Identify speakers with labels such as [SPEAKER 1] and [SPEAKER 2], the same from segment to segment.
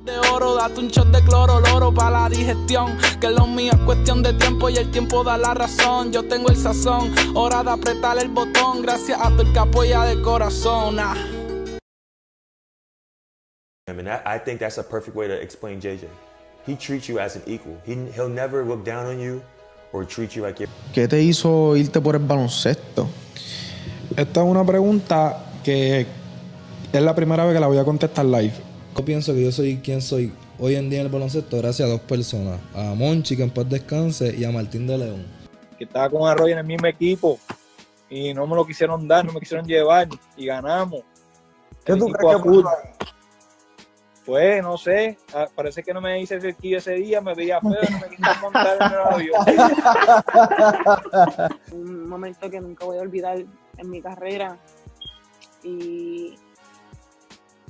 [SPEAKER 1] De oro, date un shot de cloro, loro para la digestión. Que lo mío es cuestión de tiempo y el tiempo da la razón. Yo tengo el sazón, hora de apretar el botón. Gracias a tu que apoya de corazón. Ah.
[SPEAKER 2] I mean, I, I think that's a perfect way to explain JJ. He treats you as an equal. He, he'll never look down on you or treat you like you're.
[SPEAKER 3] ¿Qué te hizo irte por el baloncesto?
[SPEAKER 4] Esta es una pregunta que es la primera vez que la voy a contestar live.
[SPEAKER 5] Yo pienso que yo soy quien soy hoy en día en el baloncesto gracias a dos personas. A Monchi, que en paz descanse, y a Martín de León.
[SPEAKER 6] que estaba con Arroyo en el mismo equipo y no me lo quisieron dar, no me quisieron llevar y ganamos.
[SPEAKER 7] ¿Qué
[SPEAKER 6] El
[SPEAKER 7] tú crees que?
[SPEAKER 6] Pues no sé, ah, parece que no me hice efectivo ese día, me veía feo, no me quisieron montar en el avión.
[SPEAKER 8] un momento que nunca voy a olvidar en mi carrera. Y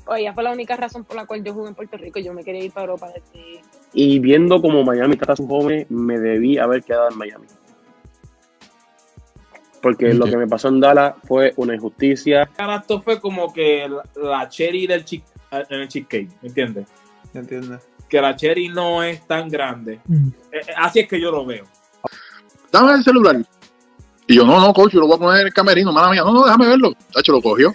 [SPEAKER 8] oye, fue la única razón por la cual yo jugué en Puerto Rico. Yo me quería ir para Europa desde
[SPEAKER 9] Y viendo como Miami trata a sus jóvenes, me debí haber quedado en Miami. Porque lo que me pasó en Dallas fue una injusticia.
[SPEAKER 10] Esto fue como que la, cherry del chick, en el cheesecake, ¿me entiendes?
[SPEAKER 7] ¿Entiendes?
[SPEAKER 10] Que la cherry no es tan grande. Eh, eh, así es que yo lo veo.
[SPEAKER 11] dame el celular. Y yo, no, no, coach, yo lo voy a poner en el camerino, mala mía. No, no, déjame verlo. Tacho, lo cogió.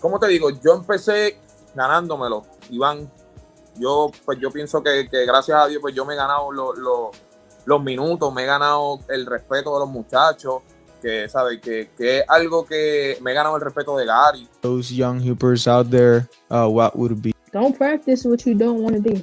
[SPEAKER 12] ¿Cómo te digo? Yo empecé ganándomelo, Iván. Yo, pues yo pienso que, que gracias a Dios, pues yo me he ganado lo- lo- los minutos, me he ganado el respeto de los muchachos, que, ¿sabes? Que, que es algo que me he ganado el respeto de Gary.
[SPEAKER 3] Those young hoopers out there, uh, what would be
[SPEAKER 13] Don't practice what you don't want to do.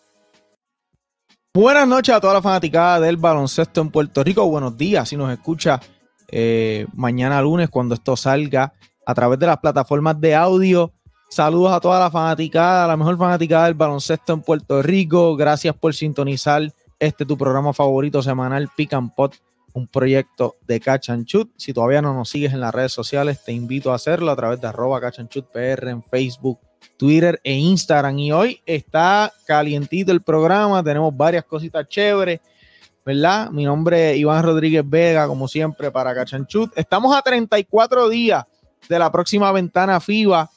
[SPEAKER 3] Buenas noches a toda la fanaticada del baloncesto en Puerto Rico. Buenos días si nos escucha eh, mañana lunes cuando esto salga a través de las plataformas de audio. Saludos a toda la fanaticada, la mejor fanaticada del baloncesto en Puerto Rico. Gracias por sintonizar este tu programa favorito semanal Pick and Pot, un proyecto de Catch and Shoot. Si todavía no nos sigues en las redes sociales, te invito a hacerlo a través de arroba Catch and Shoot PR en Facebook, Twitter e Instagram. Y hoy está calientito el programa, tenemos varias cositas chéveres, ¿verdad? Mi nombre es Iván Rodríguez Vega, como siempre, para Cachanchut. Estamos a 34 días de la próxima ventana FIBA.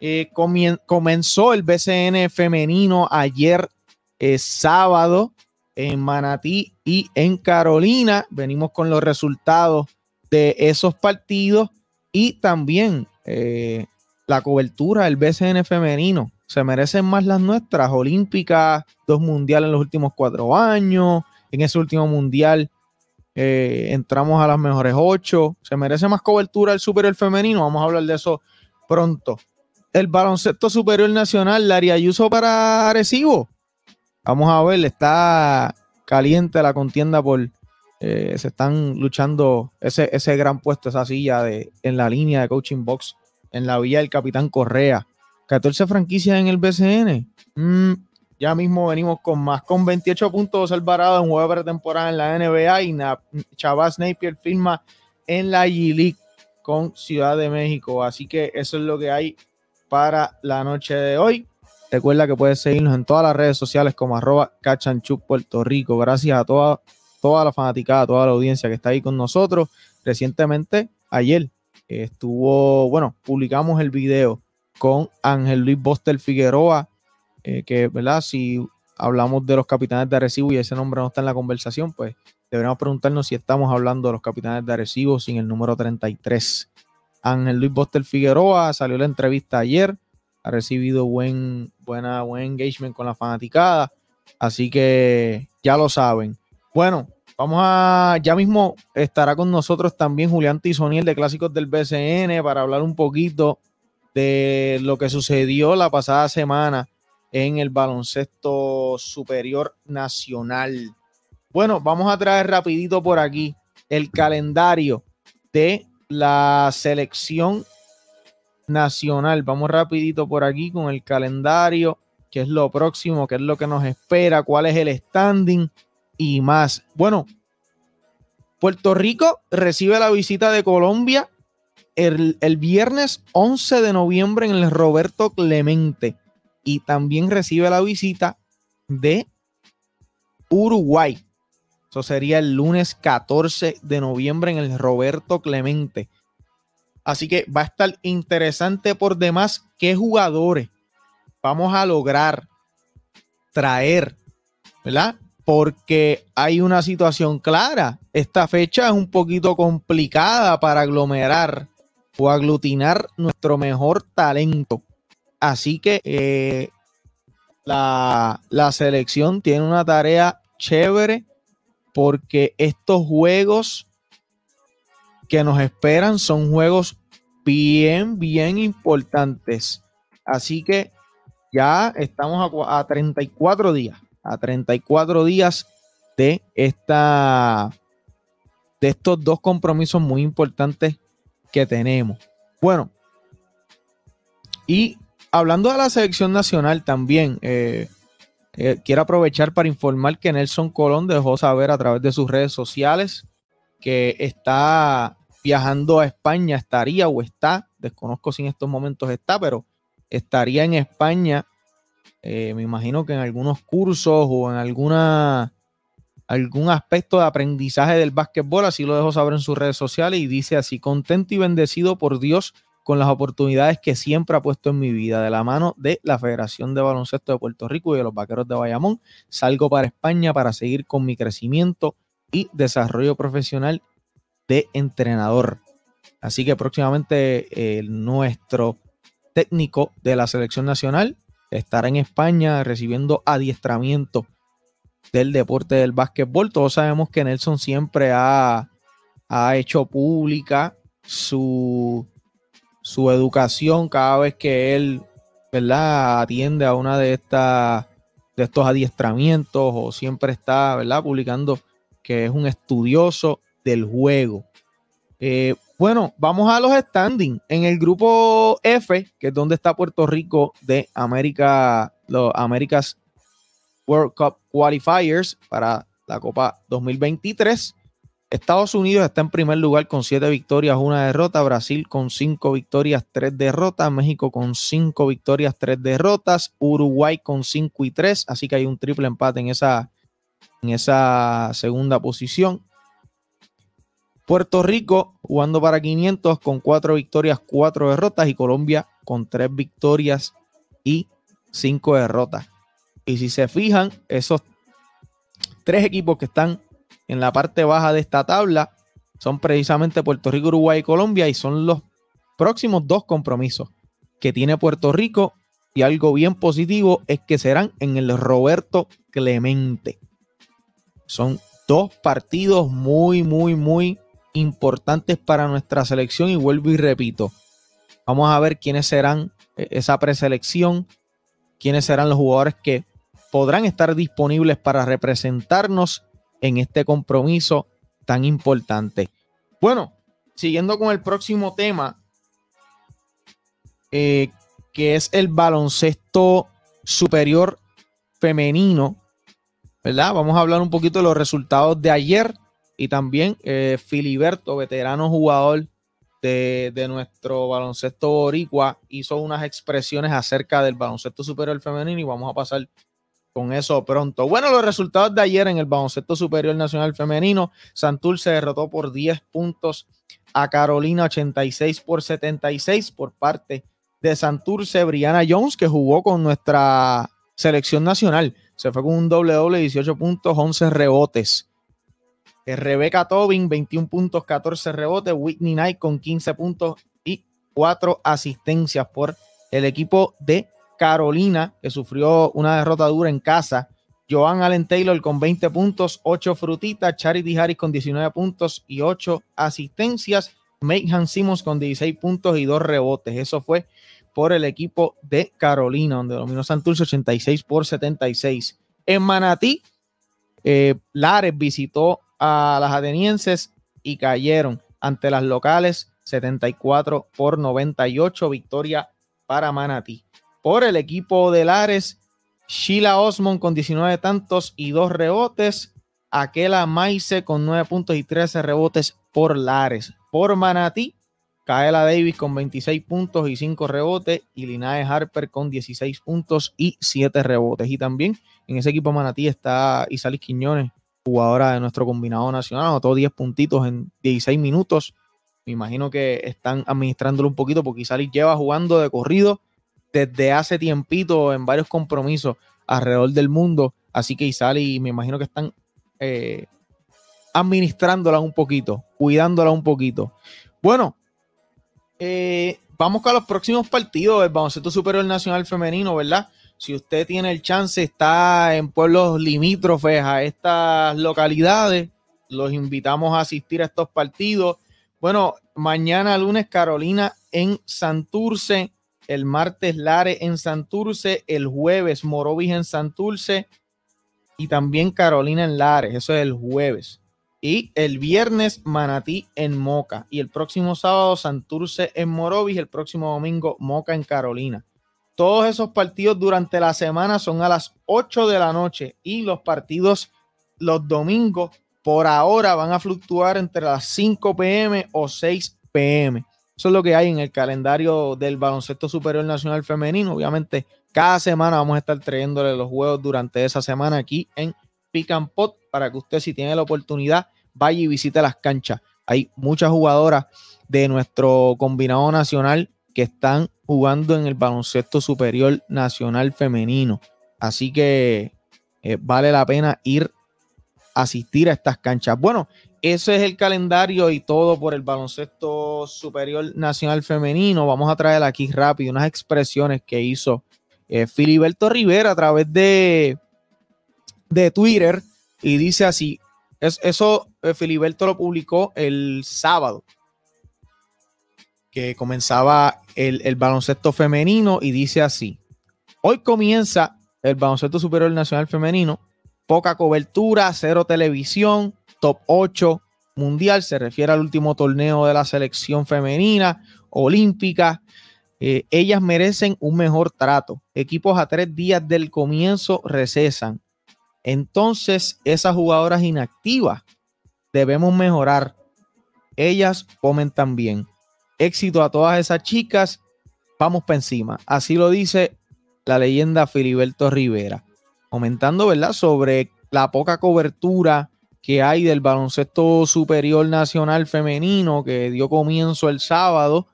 [SPEAKER 3] Eh, comenzó el BCN femenino ayer eh, sábado en Manatí y en Carolina. Venimos con los resultados de esos partidos y también eh, la cobertura del BCN femenino. Se merecen más las nuestras, olímpicas, dos mundiales en los últimos cuatro años. En ese último mundial eh, entramos a las mejores ocho. Se merece más cobertura el superior femenino. Vamos a hablar de eso pronto. El baloncesto superior nacional, Laria Ayuso para Arecibo. Vamos a ver, está caliente la contienda por. eh, se están luchando ese, ese gran puesto, esa silla de, en la línea de coaching box en la villa del Capitán Correa. 14 franquicias en el BCN. Mm, ya mismo venimos con más. Con 28 puntos Alvarado en juego de pretemporada en la NBA y Na- Chavaz Napier firma en la G-League con Ciudad de México. Así que eso es lo que hay para la noche de hoy. Recuerda que puedes seguirnos en todas las redes sociales como arroba cachanchup Puerto Rico. Gracias a toda, toda la fanaticada, toda la audiencia que está ahí con nosotros. recientemente, ayer, estuvo, bueno, publicamos el video con Ángel Luis Boster Figueroa, eh, que, ¿verdad? Si hablamos de los capitanes de Arecibo y ese nombre no está en la conversación, pues deberíamos preguntarnos si estamos hablando de los capitanes de Arecibo sin el número 33. Ángel Luis Boster Figueroa salió la entrevista ayer, ha recibido buen, buena, buen engagement con la fanaticada, así que ya lo saben. Bueno, vamos a, ya mismo estará con nosotros también Julián Tizoniel de Clásicos del BCN para hablar un poquito de lo que sucedió la pasada semana en el baloncesto superior nacional. Bueno, vamos a traer rapidito por aquí el calendario de la selección nacional. Vamos rapidito por aquí con el calendario, qué es lo próximo, qué es lo que nos espera, cuál es el standing y más. Bueno, Puerto Rico recibe la visita de Colombia el, el, viernes 11 de noviembre en el Roberto Clemente y también recibe la visita de Uruguay. Eso sería el lunes 14 de noviembre en el Roberto Clemente. Así que va a estar interesante por demás qué jugadores vamos a lograr traer, ¿verdad? Porque hay una situación clara. Esta fecha es un poquito complicada para aglomerar o aglutinar nuestro mejor talento. Así que eh, la, la selección tiene una tarea chévere porque estos juegos que nos esperan son juegos bien, bien importantes. Así que ya estamos a, a 34 días, a 34 días de esta de estos dos compromisos muy importantes que tenemos. Bueno, y hablando de la selección nacional también, eh, eh, quiero aprovechar para informar que Nelson Colón dejó saber a través de sus redes sociales que está viajando a España, estaría o está, desconozco si en estos momentos está, pero estaría en España, eh, me imagino que en algunos cursos o en alguna algún aspecto de aprendizaje del básquetbol, así lo dejó saber en sus redes sociales y dice así, contento y bendecido por Dios con las oportunidades que siempre ha puesto en mi vida. De la mano de la Federación de Baloncesto de Puerto Rico y de los Vaqueros de Bayamón, salgo para España para seguir con mi crecimiento y desarrollo profesional de entrenador. Así que próximamente eh, nuestro técnico de la selección nacional estará en España recibiendo adiestramiento del deporte del básquetbol. Todos sabemos que Nelson siempre ha, ha hecho pública su su educación cada vez que él, ¿verdad? Atiende a una de estas de estos adiestramientos o siempre está, ¿verdad? Publicando que es un estudioso del juego. Eh, bueno, vamos a los standings. En el grupo F, que es donde está Puerto Rico de América, los Américas World Cup Qualifiers para la Copa 2023. Estados Unidos está en primer lugar con siete victorias, una derrota. Brasil con cinco victorias, tres derrotas. México con cinco victorias, tres derrotas. Uruguay con cinco y tres. Así que hay un triple empate en esa, en esa segunda posición. Puerto Rico jugando para 500 con cuatro victorias, cuatro derrotas. Y Colombia con tres victorias y cinco derrotas. Y si se fijan, esos tres equipos que están en la parte baja de esta tabla son precisamente Puerto Rico, Uruguay y Colombia y son los próximos dos compromisos que tiene Puerto Rico y algo bien positivo es que serán en el Roberto Clemente. Son dos partidos muy, muy, muy importantes para nuestra selección y vuelvo y repito, vamos a ver quiénes serán eh, esa preselección, quiénes serán los jugadores que podrán estar disponibles para representarnos en este compromiso tan importante. Bueno, siguiendo con el próximo tema, eh, que es el baloncesto superior femenino, ¿verdad? Vamos a hablar un poquito de los resultados de ayer y también eh, Filiberto, veterano jugador de, de, nuestro baloncesto boricua, hizo unas expresiones acerca del baloncesto superior femenino y vamos a pasar con eso pronto. Bueno, los resultados de ayer en el baloncesto superior nacional femenino, Santurce derrotó por 10 puntos a Carolina 86 por 76 por parte de Santurce, Brianna Jones, que jugó con nuestra selección nacional. Se fue con un doble doble, 18 puntos, 11 rebotes. Eh, Rebeca Tobin, 21 puntos, 14 rebotes. Whitney Knight con 15 puntos y 4 asistencias por el equipo de Carolina, que sufrió una derrota dura en casa. Joan Allen Taylor con 20 puntos, 8 frutitas. Charity Harris con 19 puntos y 8 asistencias. Megan Simmons con 16 puntos y 2 rebotes. Eso fue por el equipo de Carolina, donde dominó Santurce 86 por 76. En Manatí, eh, Lares visitó a las atenienses y cayeron ante las locales 74 por 98. Victoria para Manatí. Por el equipo de Lares, Sheila Osmond con 19 tantos y 2 rebotes. Aquela Maize con 9 puntos y 13 rebotes por Lares. Por Manatí, Kaela Davis con 26 puntos y 5 rebotes. Y Linae Harper con 16 puntos y 7 rebotes. Y también en ese equipo Manatí está Isalis Quiñones, jugadora de nuestro combinado nacional. Anotó 10 puntitos en 16 minutos. Me imagino que están administrándolo un poquito porque Isalis lleva jugando de corrido desde hace tiempito en varios compromisos alrededor del mundo. Así que Isalis me imagino que están eh, administrándola un poquito, cuidándola un poquito. Bueno, eh, vamos con los próximos partidos del baloncesto superior nacional femenino, ¿verdad? Si usted tiene el chance, está en pueblos limítrofes a estas localidades, los invitamos a asistir a estos partidos. Bueno, mañana lunes Carolina en Santurce, el martes Lare en Santurce, el jueves Morovis en Santurce y también Carolina en Lares, eso es el jueves. Y el viernes Manatí en Moca y el próximo sábado Santurce en Morovis, el próximo domingo Moca en Carolina. Todos esos partidos durante la semana son a las 8 de la noche y los partidos los domingos por ahora van a fluctuar entre las 5 pm o 6 pm. Eso es lo que hay en el calendario del baloncesto superior nacional femenino. Obviamente, cada semana vamos a estar trayéndole los juegos durante esa semana aquí en Pick and Pot para que usted, si tiene la oportunidad, vaya y visite las canchas. Hay muchas jugadoras de nuestro combinado nacional que están jugando en el baloncesto superior nacional femenino. Así que eh, vale la pena ir a asistir a estas canchas. Bueno, ese es el calendario y todo por el baloncesto superior nacional femenino. Vamos a traer aquí rápido unas expresiones que hizo eh, Filiberto Rivera a través de, de Twitter y dice así, es, eso eh, Filiberto lo publicó el sábado, que comenzaba el, baloncesto femenino y dice así, hoy comienza el baloncesto superior nacional femenino, poca cobertura, cero televisión, top 8 mundial, se refiere al último torneo de la selección femenina olímpica. Eh, ellas merecen un mejor trato. Equipos a tres días del comienzo recesan. Entonces, esas jugadoras inactivas debemos mejorar. Ellas comen también. Éxito a todas esas chicas. Vamos para encima. Así lo dice la leyenda Filiberto Rivera. Comentando, ¿verdad? Sobre la poca cobertura que hay del baloncesto superior nacional femenino que dio comienzo el sábado.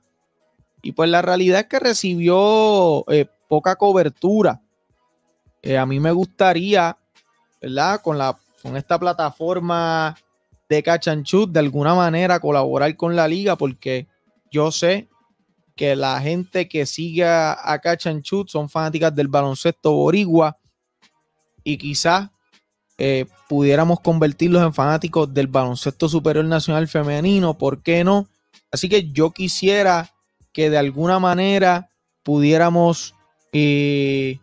[SPEAKER 3] Y pues la realidad es que recibió eh, poca cobertura. Eh, a mí me gustaría, ¿verdad? Con, la, con esta plataforma de Cachanchut, de alguna manera colaborar con la liga, porque yo sé que la gente que sigue a Cachanchut son fanáticas del baloncesto boricua y quizás eh, pudiéramos convertirlos en fanáticos del baloncesto superior nacional femenino, ¿por qué no? Así que yo quisiera que de alguna manera pudiéramos eh,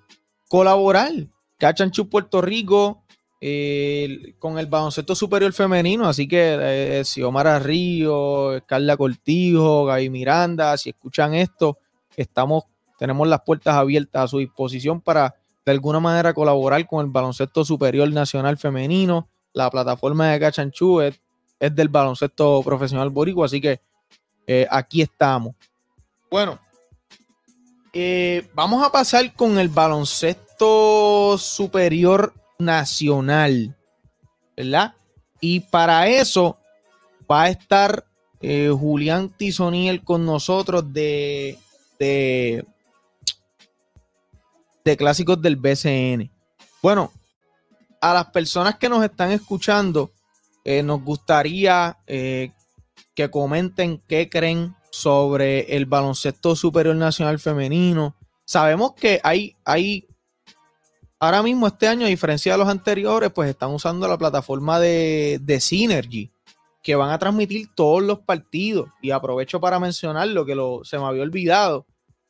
[SPEAKER 3] colaborar. Cachanchu Puerto Rico eh, con el baloncesto superior femenino. Así que si Omar Río, Carla Cortijo, Gaby Miranda, si escuchan esto, estamos, tenemos las puertas abiertas a su disposición para de alguna manera colaborar con el baloncesto superior nacional femenino. La plataforma de Cachanchú es, del baloncesto profesional boricua, así que eh, aquí estamos. Bueno, eh, vamos a pasar con el baloncesto superior nacional, ¿verdad? Y para eso va a estar eh, Julián Tizoniel con nosotros de, de, de clásicos del BCN. Bueno, a las personas que nos están escuchando, eh, nos gustaría eh, que comenten qué creen sobre el baloncesto superior nacional femenino. Sabemos que hay, hay ahora mismo este año, a diferencia de los anteriores, pues están usando la plataforma de, de Synergy, que van a transmitir todos los partidos. Y aprovecho para mencionar lo que se me había olvidado.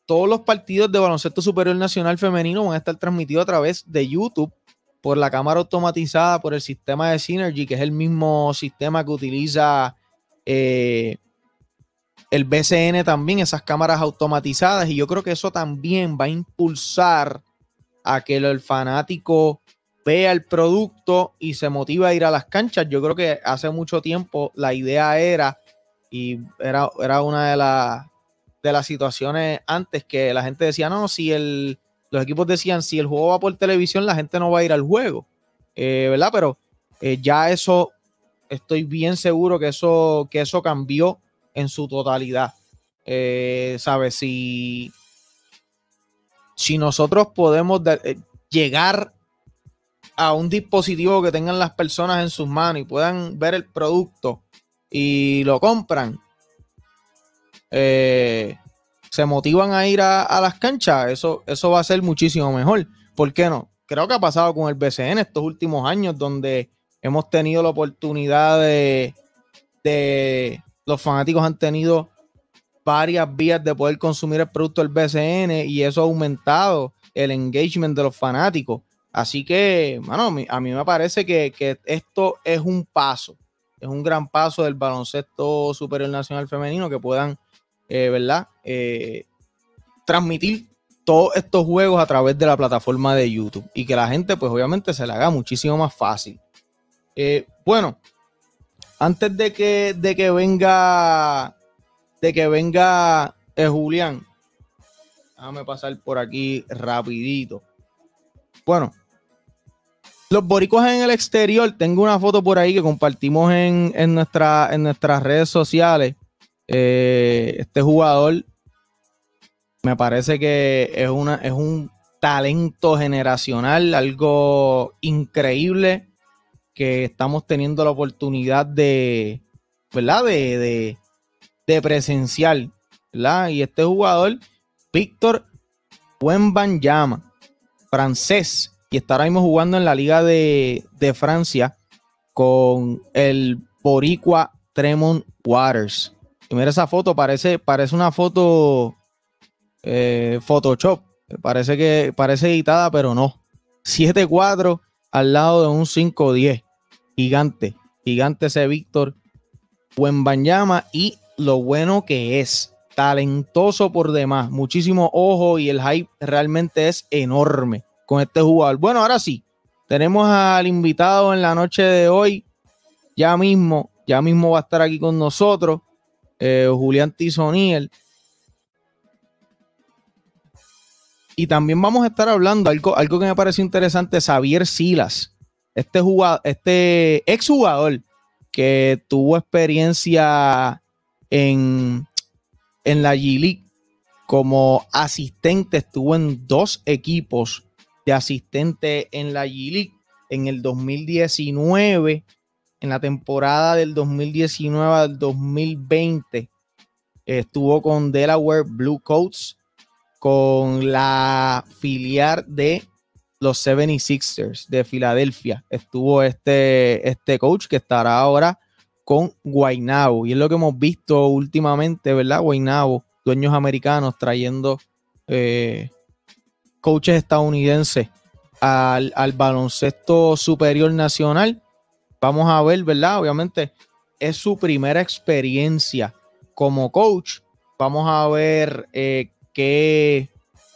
[SPEAKER 3] Todos los partidos de baloncesto superior nacional femenino van a estar transmitidos a través de YouTube por la cámara automatizada por el sistema de Synergy, que es el mismo sistema que utiliza eh, el BCN también, esas cámaras automatizadas. Y yo creo que eso también va a impulsar a que el fanático vea el producto y se motiva a ir a las canchas. Yo creo que hace mucho tiempo la idea era, y era, era una de, las de las situaciones antes que la gente decía, no, si el, los equipos decían, si el juego va por televisión, la gente no va a ir al juego, eh, ¿verdad? Pero eh, ya eso, estoy bien seguro que eso, que eso cambió en su totalidad. Eh, ¿Sabes? Si, si nosotros podemos de, llegar a un dispositivo que tengan las personas en sus manos y puedan ver el producto y lo compran, eh, se motivan a ir a, a, las canchas, eso, eso va a ser muchísimo mejor. ¿Por qué no? Creo que ha pasado con el BCN estos últimos años donde hemos tenido la oportunidad de, de los fanáticos han tenido varias vías de poder consumir el producto del BCN y eso ha aumentado el engagement de los fanáticos. Así que, mano, a mí me parece que, que esto es un paso, es un gran paso del baloncesto superior nacional femenino que puedan eh, ¿verdad? Eh, transmitir todos estos juegos a través de la plataforma de YouTube y que la gente, pues obviamente, se le haga muchísimo más fácil. Eh, bueno, antes de que, de que venga, de que venga Julián, déjame pasar por aquí rapidito. Bueno, los boricuas en el exterior, tengo una foto por ahí que compartimos en, en, nuestra, en nuestras redes sociales eh, este jugador me parece que es, una, es un talento generacional, algo increíble que estamos teniendo la oportunidad de, ¿verdad? De, de presenciar, ¿verdad? Y este jugador, Víctor Wembanyama, francés, y está mismo jugando en la Liga de, de Francia con el Boricua Tremont Waters. Y mira esa foto, parece, parece una foto eh, Photoshop. Parece que parece editada, pero no. 7-4 al lado de un 5-10. Gigante. Gigante ese Víctor Buenbanyama. Y lo bueno que es. Talentoso por demás. Muchísimo ojo y el hype realmente es enorme con este jugador. Bueno, ahora sí. Tenemos al invitado en la noche de hoy. Ya mismo, ya mismo va a estar aquí con nosotros eh, Julián Tizoniel. Y también vamos a estar hablando algo, algo que me parece interesante, Xavier Silas, este jugador, este exjugador que tuvo experiencia en, en la G-League como asistente, estuvo en dos equipos de asistente en la G-League en el 2019 en la temporada del 2019 al 2020 estuvo con Delaware Blue Coats, con la filial de los 76ers de Filadelfia. Estuvo este, este coach que estará ahora con Guaynabo. Y es lo que hemos visto últimamente, ¿verdad? Guaynabo, dueños americanos trayendo eh, coaches estadounidenses al, al baloncesto superior nacional Vamos a ver, ¿verdad? Obviamente es su primera experiencia como coach. Vamos a ver eh, qué,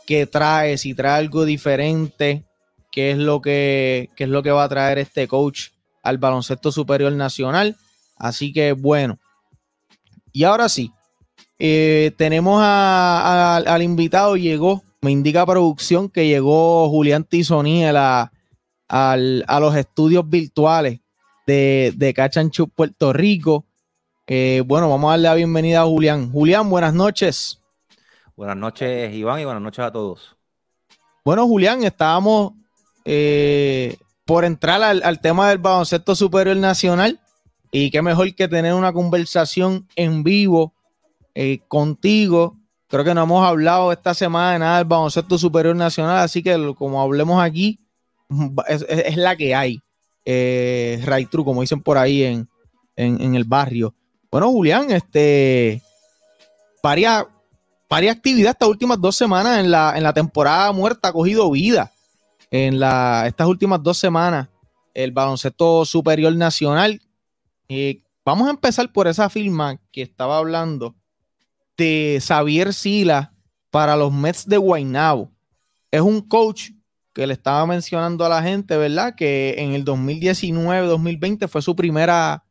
[SPEAKER 3] qué, trae, si trae algo diferente, qué es, lo que, qué es lo que va a traer este coach al baloncesto superior nacional. Así que bueno. Y ahora sí, eh, tenemos a, a, al invitado, llegó me indica producción que llegó Julián Tizoniel a, al- a los estudios virtuales de, de Cachanchu Puerto Rico. Eh, bueno, vamos a darle la bienvenida a Julián. Julián, buenas noches.
[SPEAKER 14] Buenas noches, Iván, y buenas noches a todos.
[SPEAKER 3] Bueno, Julián, estábamos eh, por entrar al, al tema del baloncesto superior nacional y qué mejor que tener una conversación en vivo eh, contigo. Creo que no hemos hablado esta semana de nada del baloncesto superior nacional, así que como hablemos aquí, es, la que hay. Eh, right true, como dicen por ahí en, en- en el barrio. Bueno, Julián, este varias, varias actividades estas últimas dos semanas en la, en la temporada muerta ha cogido vida. En la, estas últimas dos semanas, el baloncesto superior nacional. Eh, vamos a empezar por esa firma que estaba hablando de Xavier Sila para los Mets de Guaynabo. Es un coach que le estaba mencionando a la gente, ¿verdad? Que en el 2019-2020 fue su primera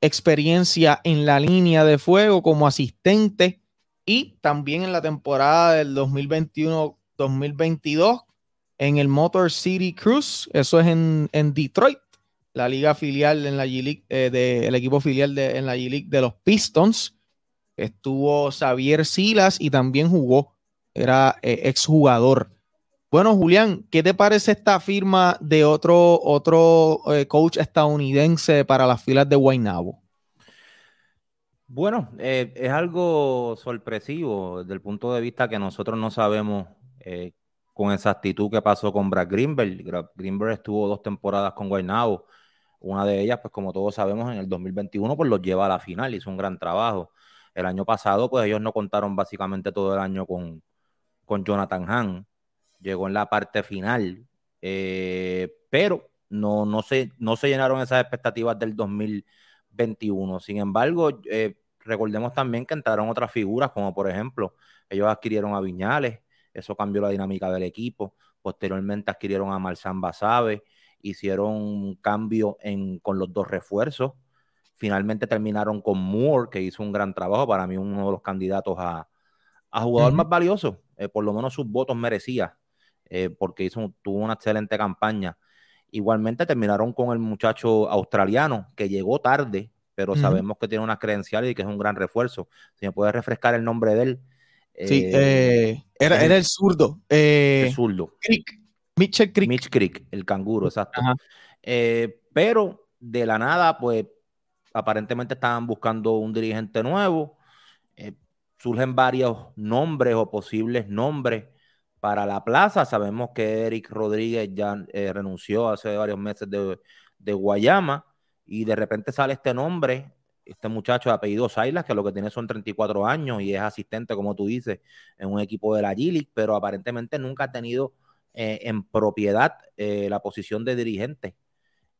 [SPEAKER 3] experiencia en la línea de fuego como asistente y también en la temporada del 2021-2022 en el Motor City Cruise, eso es en, en Detroit, la liga filial en la G-League, eh, de- el equipo filial de, en la G-League de los Pistons. Estuvo Xavier Silas y también jugó, era eh, exjugador. Bueno, Julián, ¿qué te parece esta firma de otro, otro eh, coach estadounidense para las filas de Guaynabo?
[SPEAKER 14] Bueno, eh, es algo sorpresivo desde el punto de vista que nosotros no sabemos eh, con exactitud qué pasó con Brad Greenberg. Greenberg estuvo dos temporadas con Guaynabo. Una de ellas, pues como todos sabemos, en el 2021, pues los lleva a la final, hizo un gran trabajo. El año pasado, pues ellos no contaron básicamente todo el año con, con Jonathan Hahn. Llegó en la parte final, eh, pero no, no, se, no se llenaron esas expectativas del 2021. Sin embargo, eh, recordemos también que entraron otras figuras, como por ejemplo, ellos adquirieron a Viñales, eso cambió la dinámica del equipo. Posteriormente adquirieron a Marzán Basabe, hicieron un cambio en, con los dos refuerzos. Finalmente terminaron con Moore, que hizo un gran trabajo, para mí uno de los candidatos a, a jugador más valioso, eh, por lo menos sus votos merecía, eh, porque hizo, tuvo una excelente campaña. Igualmente terminaron con el muchacho australiano, que llegó tarde, pero sabemos que tiene unas credenciales y que es un gran refuerzo. Si me puedes refrescar el nombre de él.
[SPEAKER 3] Sí,
[SPEAKER 14] eh,
[SPEAKER 3] era, era el zurdo.
[SPEAKER 14] el zurdo.
[SPEAKER 3] Crick, Mitchell Crick.
[SPEAKER 14] Mitch Creek, el canguro, exacto. Eh, pero de la nada, pues aparentemente estaban buscando un dirigente nuevo. Eh, surgen varios nombres o posibles nombres para la plaza. Sabemos que Eric Rodríguez ya eh, renunció hace varios meses de, de Guayama y de repente sale este nombre, este muchacho de apellido Sailas, que lo que tiene son 34 años y es asistente, como tú dices, en un equipo de la G-League, pero aparentemente nunca ha tenido eh, en propiedad eh, la posición de dirigente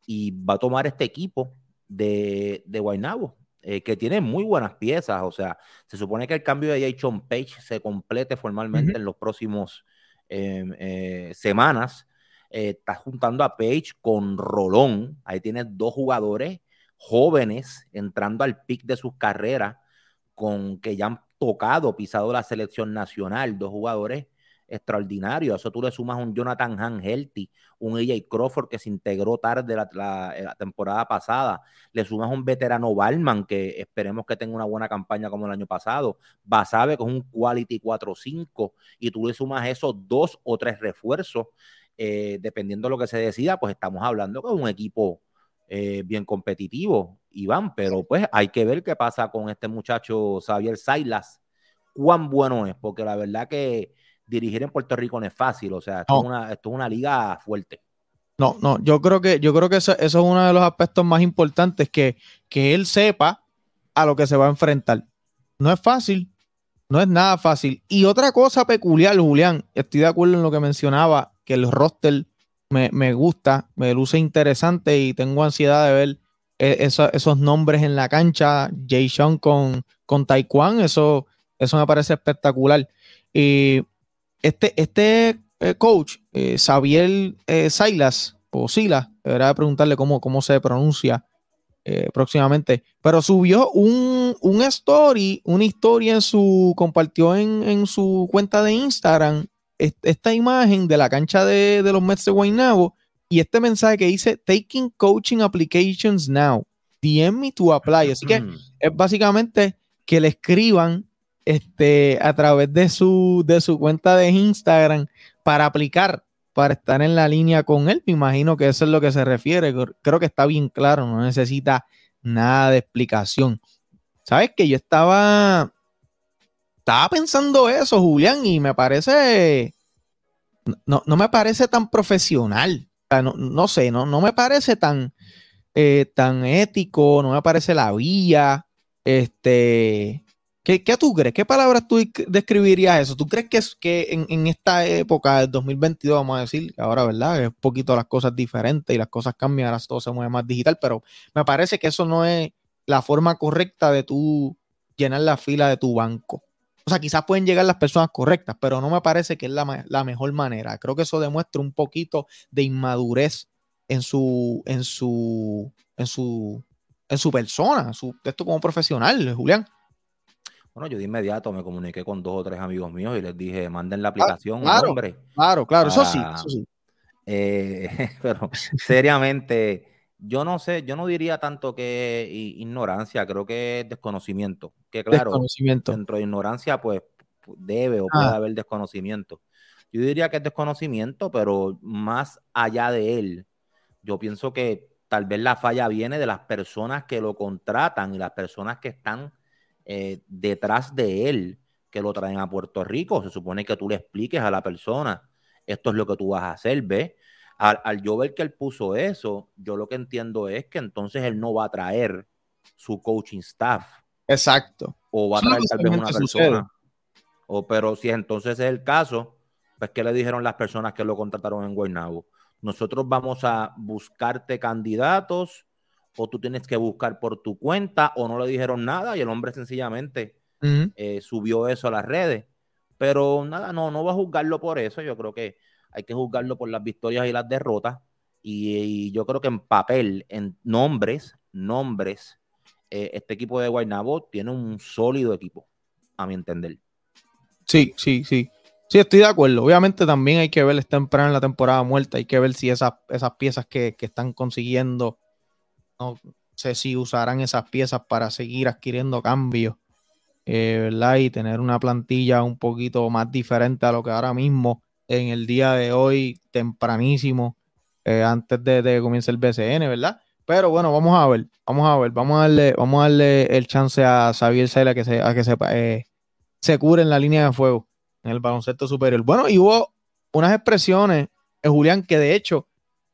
[SPEAKER 14] y va a tomar este equipo de, de Guaynabo, eh, que tiene muy buenas piezas. O sea, se supone que el cambio de Jason Page se complete formalmente en los próximos eh, semanas. Está juntando a Page con Rolón. Ahí tienes dos jugadores jóvenes entrando al pic de sus carreras, con que ya han tocado, pisado la selección nacional, dos jugadores extraordinarios. A eso tú le sumas un Jonathan Han Healthy, un AJ Crawford que se integró tarde la, la- la temporada pasada. Le sumas un veterano Balman que esperemos que tenga una buena campaña como el año pasado. Basabe con un quality 4-5 y tú le sumas esos dos o tres refuerzos, eh, dependiendo de lo que se decida, pues estamos hablando de un equipo eh, bien competitivo, Iván, pero pues hay que ver qué pasa con este muchacho Xavier Sailas, cuán bueno es, porque la verdad que dirigir en Puerto Rico no es fácil, o sea, esto,
[SPEAKER 3] No.
[SPEAKER 14] es, una, esto es una liga fuerte.
[SPEAKER 3] No, no, yo creo que, yo creo que eso, eso es uno de los aspectos más importantes, que, que él sepa a lo que se va a enfrentar. No es fácil, no es nada fácil. Y otra cosa peculiar, Julián, estoy de acuerdo en lo que mencionaba, que el roster me, me gusta, me luce interesante y tengo ansiedad de ver eh, eso- esos nombres en la cancha. Jay Sean con, con Taekwondo, eso, eso me parece espectacular. Y este, este eh, coach, eh, Xavier eh, Silas, o Silas, debería preguntarle cómo, cómo se pronuncia eh, próximamente, pero subió un, un story, una historia en su, compartió en, en su cuenta de Instagram est- esta imagen de la cancha de, de los Mets de Guaynabo y este mensaje que dice Taking Coaching Applications Now. DM me to apply. Así que es básicamente que le escriban este, a través de su, de su cuenta de Instagram para aplicar, para estar en la línea con él. Me imagino que eso es lo que se refiere. Creo que está bien claro, no necesita nada de explicación. ¿Sabes que yo estaba, estaba pensando eso, Julián, y me parece, no, no me parece tan profesional. No, no sé, no, no me parece tan, eh, tan ético, no me parece la vía. Este, ¿qué, tú crees? ¿Qué palabras tú describirías eso? ¿Tú crees que, que en, esta época del 2022, vamos a decir, ahora, ¿verdad? Es un poquito las cosas diferentes y las cosas cambian, ahora todo se mueve más digital, pero me parece que eso no es la forma correcta de tú llenar la fila de tu banco. O sea, quizás pueden llegar las personas correctas, pero no me parece que es la, la mejor manera. Creo que eso demuestra un poquito de inmadurez en su, en su, en su, en su persona, su esto como profesional, Julián.
[SPEAKER 14] Bueno, yo de inmediato me comuniqué con dos o tres amigos míos y les dije, manden la aplicación,
[SPEAKER 3] claro,
[SPEAKER 14] hombre.
[SPEAKER 3] Claro, claro, eso sí, eso sí.
[SPEAKER 14] Eh, pero seriamente, yo no sé, yo no diría tanto que ignorancia, creo que es desconocimiento. Que claro,
[SPEAKER 3] Desconocimiento.
[SPEAKER 14] dentro de ignorancia, pues pu- debe o puede
[SPEAKER 3] Ah.
[SPEAKER 14] haber desconocimiento. Yo diría que es desconocimiento, pero más allá de él, yo pienso que tal vez la falla viene de las personas que lo contratan y las personas que están eh, detrás de él, que lo traen a Puerto Rico. Se supone que tú le expliques a la persona, esto es lo que tú vas a hacer, ¿ves? Al, al yo ver que él puso eso, yo lo que entiendo es que entonces él no va a traer su coaching staff.
[SPEAKER 3] Exacto.
[SPEAKER 14] O va a traer tal vez una persona.
[SPEAKER 3] sucede.
[SPEAKER 14] O, pero si entonces es el caso, pues ¿qué le dijeron las personas que lo contrataron en Guaynabo? Nosotros vamos a buscarte candidatos o tú tienes que buscar por tu cuenta o no le dijeron nada y el hombre sencillamente eh, subió eso a las redes. Pero nada, no, no va a juzgarlo por eso. Yo creo que hay que juzgarlo por las victorias y las derrotas. Y, y yo creo que en papel, en nombres, nombres, eh, este equipo de Guaynabo tiene un sólido equipo, a mi entender.
[SPEAKER 3] Sí, sí, sí. Sí, estoy de acuerdo. Obviamente también hay que ver, está temprano en la temporada muerta, hay que ver si esas, esas piezas que, que están consiguiendo, no sé si usarán esas piezas para seguir adquiriendo cambios, eh, ¿verdad? Y tener una plantilla un poquito más diferente a lo que ahora mismo, en el día de hoy, tempranísimo, eh, antes de, de que comience el BCN, ¿verdad? Pero bueno, vamos a ver, vamos a ver, vamos a darle, vamos a darle el chance a Xavier Sela que se, a que se, eh, se cure en la línea de fuego en el baloncesto superior. Bueno, y hubo unas expresiones, eh, Julián, que de hecho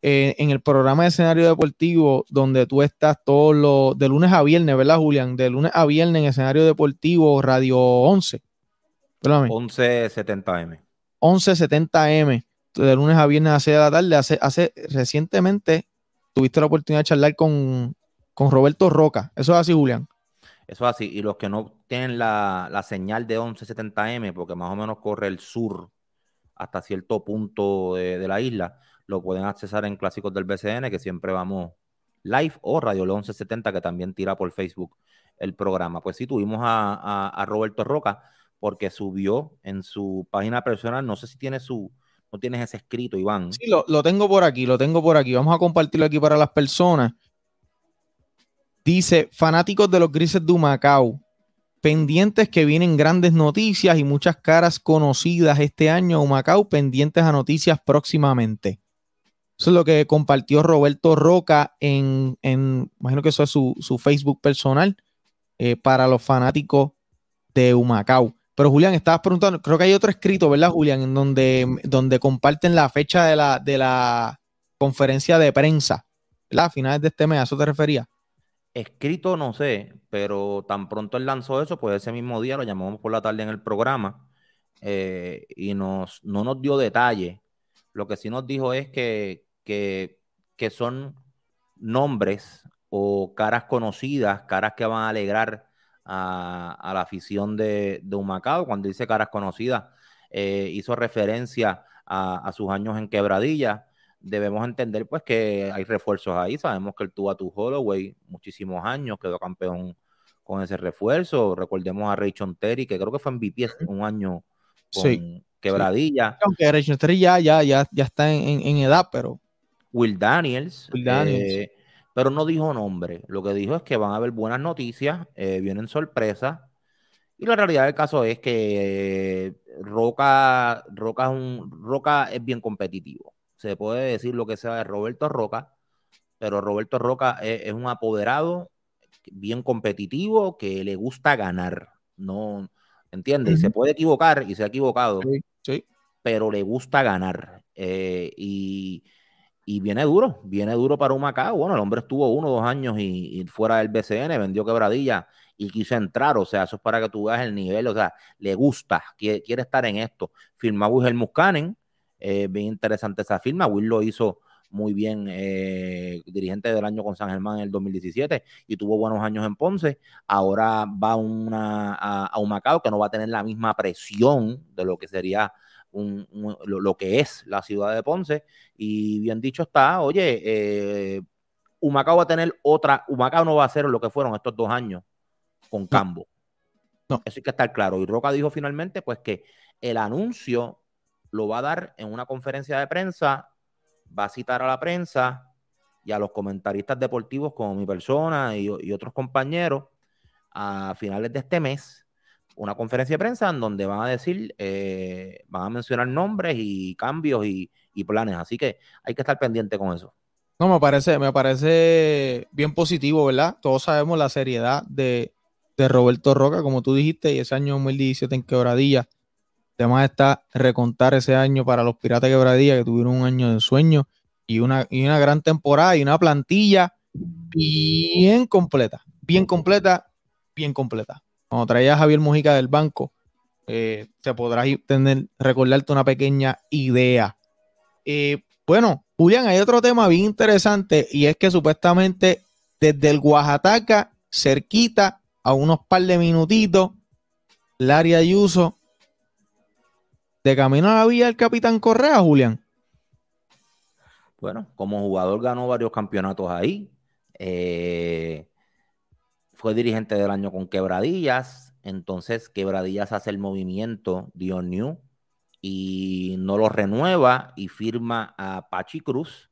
[SPEAKER 3] eh, en el programa de escenario deportivo donde tú estás todos los, de lunes a viernes, ¿verdad, Julián? De lunes a viernes en escenario deportivo Radio 11. Perdóname.
[SPEAKER 14] 1170M.
[SPEAKER 3] 1170M, de lunes a viernes a 6 de la tarde. Hace, hace recientemente tuviste la oportunidad de charlar con, con Roberto Roca. Eso es así, Julián.
[SPEAKER 14] Eso es así. Y los que no tienen la, la señal de 1170M, porque más o menos corre el sur hasta cierto punto de, de la isla, lo pueden accesar en Clásicos del BCN, que siempre vamos live, o Radio León 1170, que también tira por Facebook el programa. Pues sí, tuvimos a, a- Roberto Roca, porque subió en su página personal, no sé si tiene su, no tienes ese escrito, Iván.
[SPEAKER 3] Sí, lo, lo tengo por aquí, lo tengo por aquí. Vamos a compartirlo aquí para las personas. Dice, fanáticos de los grises de Humacao, pendientes que vienen grandes noticias y muchas caras conocidas este año a Humacao, pendientes a noticias próximamente. Eso es lo que compartió Roberto Roca en, en imagino que eso es su, su Facebook personal eh, para los fanáticos de Humacao. Pero Julián, estabas preguntando, creo que hay otro escrito, ¿verdad, Julián? En donde, donde comparten la fecha de la, de la conferencia de prensa, ¿verdad? A finales de este mes, ¿a eso te refería?
[SPEAKER 14] Escrito no sé, pero tan pronto él lanzó eso, pues ese mismo día lo llamamos por la tarde en el programa eh, y nos, no nos dio detalle. Lo que sí nos dijo es que, que, que son nombres o caras conocidas, caras que van a alegrar a, a la afición de, de Humacao. Cuando dice caras conocidas, eh, hizo referencia a, a sus años en Quebradilla debemos entender pues que hay refuerzos ahí. Sabemos que él tuvo a tu Holloway muchísimos años, quedó campeón con ese refuerzo. Recordemos a Ray Terry, que creo que fue MVP un año con
[SPEAKER 3] Sí,
[SPEAKER 14] Quebradilla.
[SPEAKER 3] Aunque Rachel Terry ya, ya, ya, ya está en, en- en edad, pero
[SPEAKER 14] Will Daniels,
[SPEAKER 3] Will Daniels.
[SPEAKER 14] eh, pero no dijo nombre. Lo que dijo es que van a haber buenas noticias, eh, vienen sorpresas. Y la realidad del caso es que eh, Roca, Roca, es un, Roca es bien competitivo. Se puede decir lo que sea de Roberto Roca, pero Roberto Roca es, es un apoderado bien competitivo que le gusta ganar. No, ¿entiendes? Y se puede equivocar y se ha equivocado
[SPEAKER 3] sí, sí.
[SPEAKER 14] pero le gusta ganar. Eh, y, y viene duro, viene duro para un Macao. Bueno, el hombre estuvo uno dos años y, y fuera del BCN, vendió quebradilla y quiso entrar. O sea, eso es para que tú veas el nivel. O sea, le gusta, quiere, quiere estar en esto. Firma Will Muscanen, eh, bien interesante esa firma. Will lo hizo muy bien, eh, dirigente del año con San Germán en el 2017 y tuvo buenos años en Ponce. Ahora va una, a, a un Macao que no va a tener la misma presión de lo que sería un- un- lo, lo que es la ciudad de Ponce. Y bien dicho está, oye, eh, Humacao va a tener otra, Humacao no va a ser lo que fueron estos dos años con Cambo.
[SPEAKER 3] No.
[SPEAKER 14] Eso hay que estar claro. Y Roca dijo finalmente, pues, que el anuncio lo va a dar en una conferencia de prensa, va a citar a la prensa y a los comentaristas deportivos como mi persona y, y otros compañeros a finales de este mes una conferencia de prensa en donde van a decir, eh, van a mencionar nombres y cambios y, planes. Así que hay que estar pendiente con eso.
[SPEAKER 3] No, me parece, me parece bien positivo, ¿verdad? Todos sabemos la seriedad de, de Roberto Roca, como tú dijiste, y ese año 2017 en Quebradilla. Además está recontar ese año para los Piratas Quebradilla, que tuvieron un año de sueño y una, y una gran temporada y una plantilla bien completa, bien completa, bien completa. Cuando traía a Javier Mojica del banco, eh, te podrás tener, recordarte una pequeña idea. Eh, bueno, Julián, hay otro tema bien interesante y es que supuestamente desde el Oaxaca, cerquita, a unos par de minutitos, Larry Ayuso, de camino a la villa del Capitán Correa, Julián.
[SPEAKER 14] Bueno, como jugador ganó varios campeonatos ahí. Eh, fue dirigente del año con Quebradillas. Entonces, Quebradillas hace el movimiento Dion New y no lo renueva y firma a Pachi Cruz,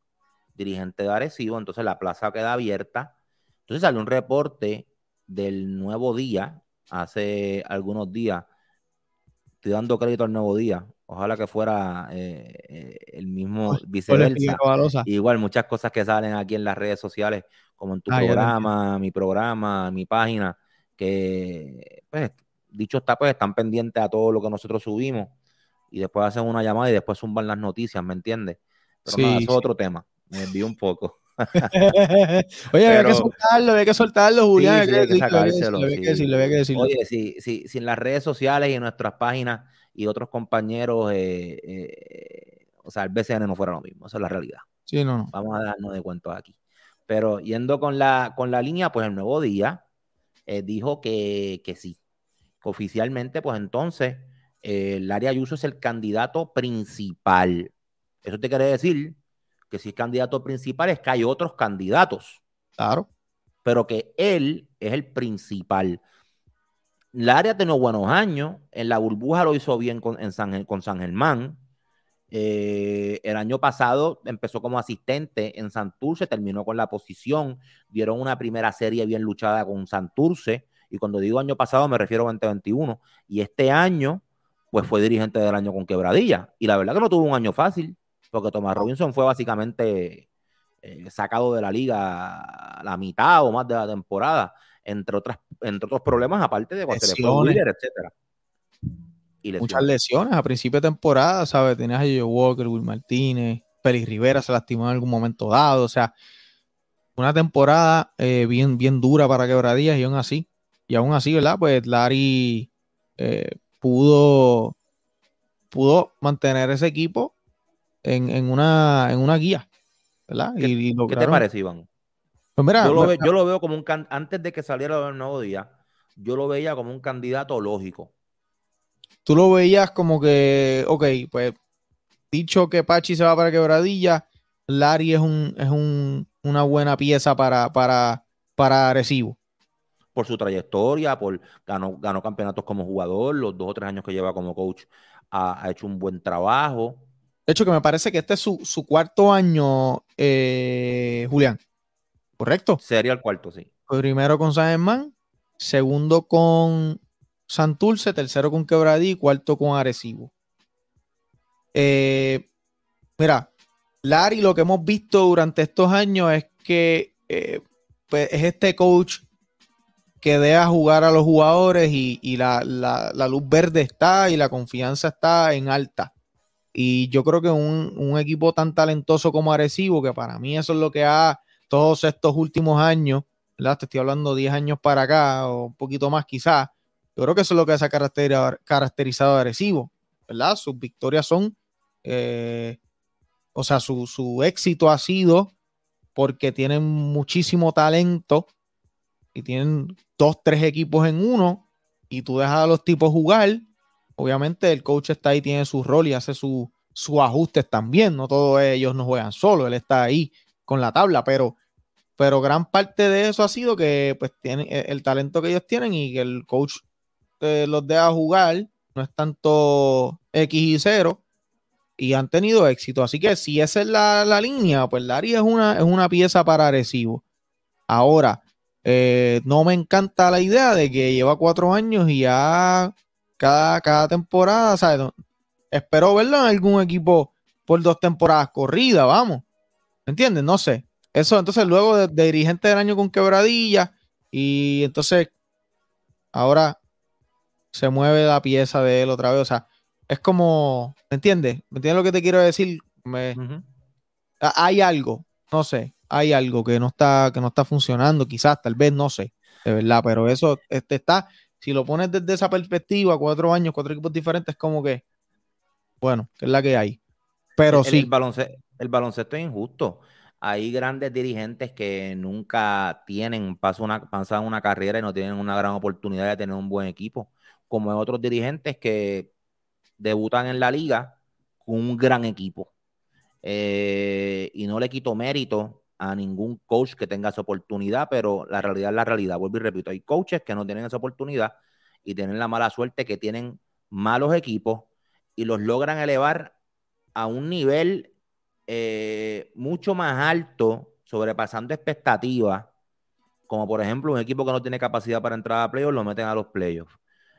[SPEAKER 14] dirigente de Arecibo. Entonces, la plaza queda abierta. Entonces, salió un reporte del nuevo día hace algunos días. Estoy dando crédito al nuevo día. Ojalá que fuera eh, eh, el mismo viceversa. Igual muchas cosas que salen aquí en las redes sociales, como en tu
[SPEAKER 3] Ah,
[SPEAKER 14] programa, mi programa, mi página, que pues dicho está, pues están pendientes a todo lo que nosotros subimos y después hacen una llamada y después zumban las noticias, ¿me entiendes? Pero
[SPEAKER 3] Sí,
[SPEAKER 14] nada, eso
[SPEAKER 3] sí.
[SPEAKER 14] es otro tema. Me desvío un poco.
[SPEAKER 3] Oye, había que
[SPEAKER 14] Pero-
[SPEAKER 3] soltarlo, había que soltarlo, Julián.
[SPEAKER 14] Sí,
[SPEAKER 3] que decirlo, había que decirlo.
[SPEAKER 14] Oye, si, si, si en las redes sociales y en nuestras páginas y otros compañeros, eh, eh, o sea, el BCN no fuera lo mismo, esa es la realidad.
[SPEAKER 3] Sí, no, no.
[SPEAKER 14] Vamos a darnos de cuentos aquí. Pero yendo con la, con la línea, pues el nuevo día eh, dijo que, que sí. Que oficialmente, pues entonces, eh, Larry Ayuso es el candidato principal. Eso te quiere decir que si es candidato principal es que hay otros candidatos.
[SPEAKER 3] Claro.
[SPEAKER 14] Pero que él es el principal. Larry ha tenido buenos años. En la burbuja lo hizo bien con, San, Germán. Eh, el año pasado empezó como asistente en Santurce, terminó con la posición, dieron una primera serie bien luchada con Santurce, y cuando digo año pasado me refiero a 2021, y este año pues fue dirigente del año con Quebradilla, y la verdad que no tuvo un año fácil, porque Thomas Robinson fue básicamente eh, sacado de la liga la mitad o más de la temporada, entre, otras, entre otros problemas, aparte de cuando se le fue. Wheeler, etcétera. Y
[SPEAKER 3] Muchas
[SPEAKER 14] lesiones.
[SPEAKER 3] a principio de temporada, ¿sabes? Tenías a Joe Walker, Will Martínez, Félix Rivera se lastimó en algún momento dado, o sea, una temporada eh, bien, bien dura para Quebradillas y aún así, y aún así, ¿verdad? Pues Larry eh, pudo, pudo mantener ese equipo en, en una, en una guía, ¿verdad?
[SPEAKER 14] ¿Qué,
[SPEAKER 3] y, y
[SPEAKER 14] ¿qué te parece, Iván?
[SPEAKER 3] Pues mira,
[SPEAKER 14] yo, lo ve- yo lo veo como un can- antes de que saliera el nuevo día, yo lo veía como un candidato lógico.
[SPEAKER 3] tú lo veías como que, ok, pues dicho que Pachi se va para Quebradilla, Larry es, un, es un, una buena pieza para, para, para Arecibo.
[SPEAKER 14] por su trayectoria, por ganó, ganó campeonatos como jugador, los dos o tres años que lleva como coach ha, ha hecho un buen trabajo.
[SPEAKER 3] De hecho, que me parece que este es su, su cuarto año, eh, Julián. ¿Correcto?
[SPEAKER 14] Sería el cuarto, sí.
[SPEAKER 3] Primero con San Germán, segundo con Santurce, tercero con Quebradí, cuarto con Arecibo. Eh, mira, Larry, lo que hemos visto durante estos años es que eh, pues, es este coach que deja jugar a los jugadores y, y la, la- la luz verde está y la confianza está en alta. Y yo creo que un, un equipo tan talentoso como Arecibo, que para mí eso es lo que ha todos estos últimos años, ¿verdad? Te estoy hablando 10 años para acá o un poquito más quizás. Yo creo que eso es lo que se ha caracteri- caracterizado a Arecibo, ¿verdad? Sus victorias son, eh, o sea, su, su éxito ha sido porque tienen muchísimo talento y tienen dos, tres equipos en uno y tú dejas a los tipos jugar. Obviamente el coach está ahí, tiene su rol y hace su- sus ajustes también. No todos ellos no juegan solo, él está ahí con la tabla, pero, pero gran parte de eso ha sido que pues tienen el, talento que ellos tienen y que el coach eh, los deja jugar. No es tanto X y 0 y han tenido éxito. Así que si esa es la, la línea, pues Larry es una, es una pieza para Arecibo. Ahora, eh, no me encanta la idea de que lleva cuatro años y ya cada, cada temporada, ¿sabes? Espero verlo en algún equipo por dos temporadas corridas, vamos. ¿Me entiendes? No sé. Eso, entonces, luego de, de dirigente del año con quebradilla, y entonces ahora se mueve la pieza de él otra vez. O sea, es como, ¿me entiendes? ¿Me entiendes lo que te quiero decir? Me- Hay algo, no sé, hay algo que no está, que no está funcionando, quizás, tal vez, no sé, de verdad, pero eso este, está, si lo pones desde esa perspectiva, cuatro años, cuatro equipos diferentes, es como que, bueno, que es la que hay. Pero
[SPEAKER 14] el,
[SPEAKER 3] sí,
[SPEAKER 14] El baloncesto, el baloncesto es injusto. Hay grandes dirigentes que nunca tienen, pasan una, pasan una carrera y no tienen una gran oportunidad de tener un buen equipo. Como hay otros dirigentes que debutan en la liga con un gran equipo. Eh, y no le quito mérito a ningún coach que tenga esa oportunidad, pero la realidad es la realidad. Vuelvo y repito, hay coaches que no tienen esa oportunidad y tienen la mala suerte que tienen malos equipos y los logran elevar a un nivel eh, mucho más alto, sobrepasando expectativas, como por ejemplo un equipo que no tiene capacidad para entrar a playoffs, lo meten a los playoffs,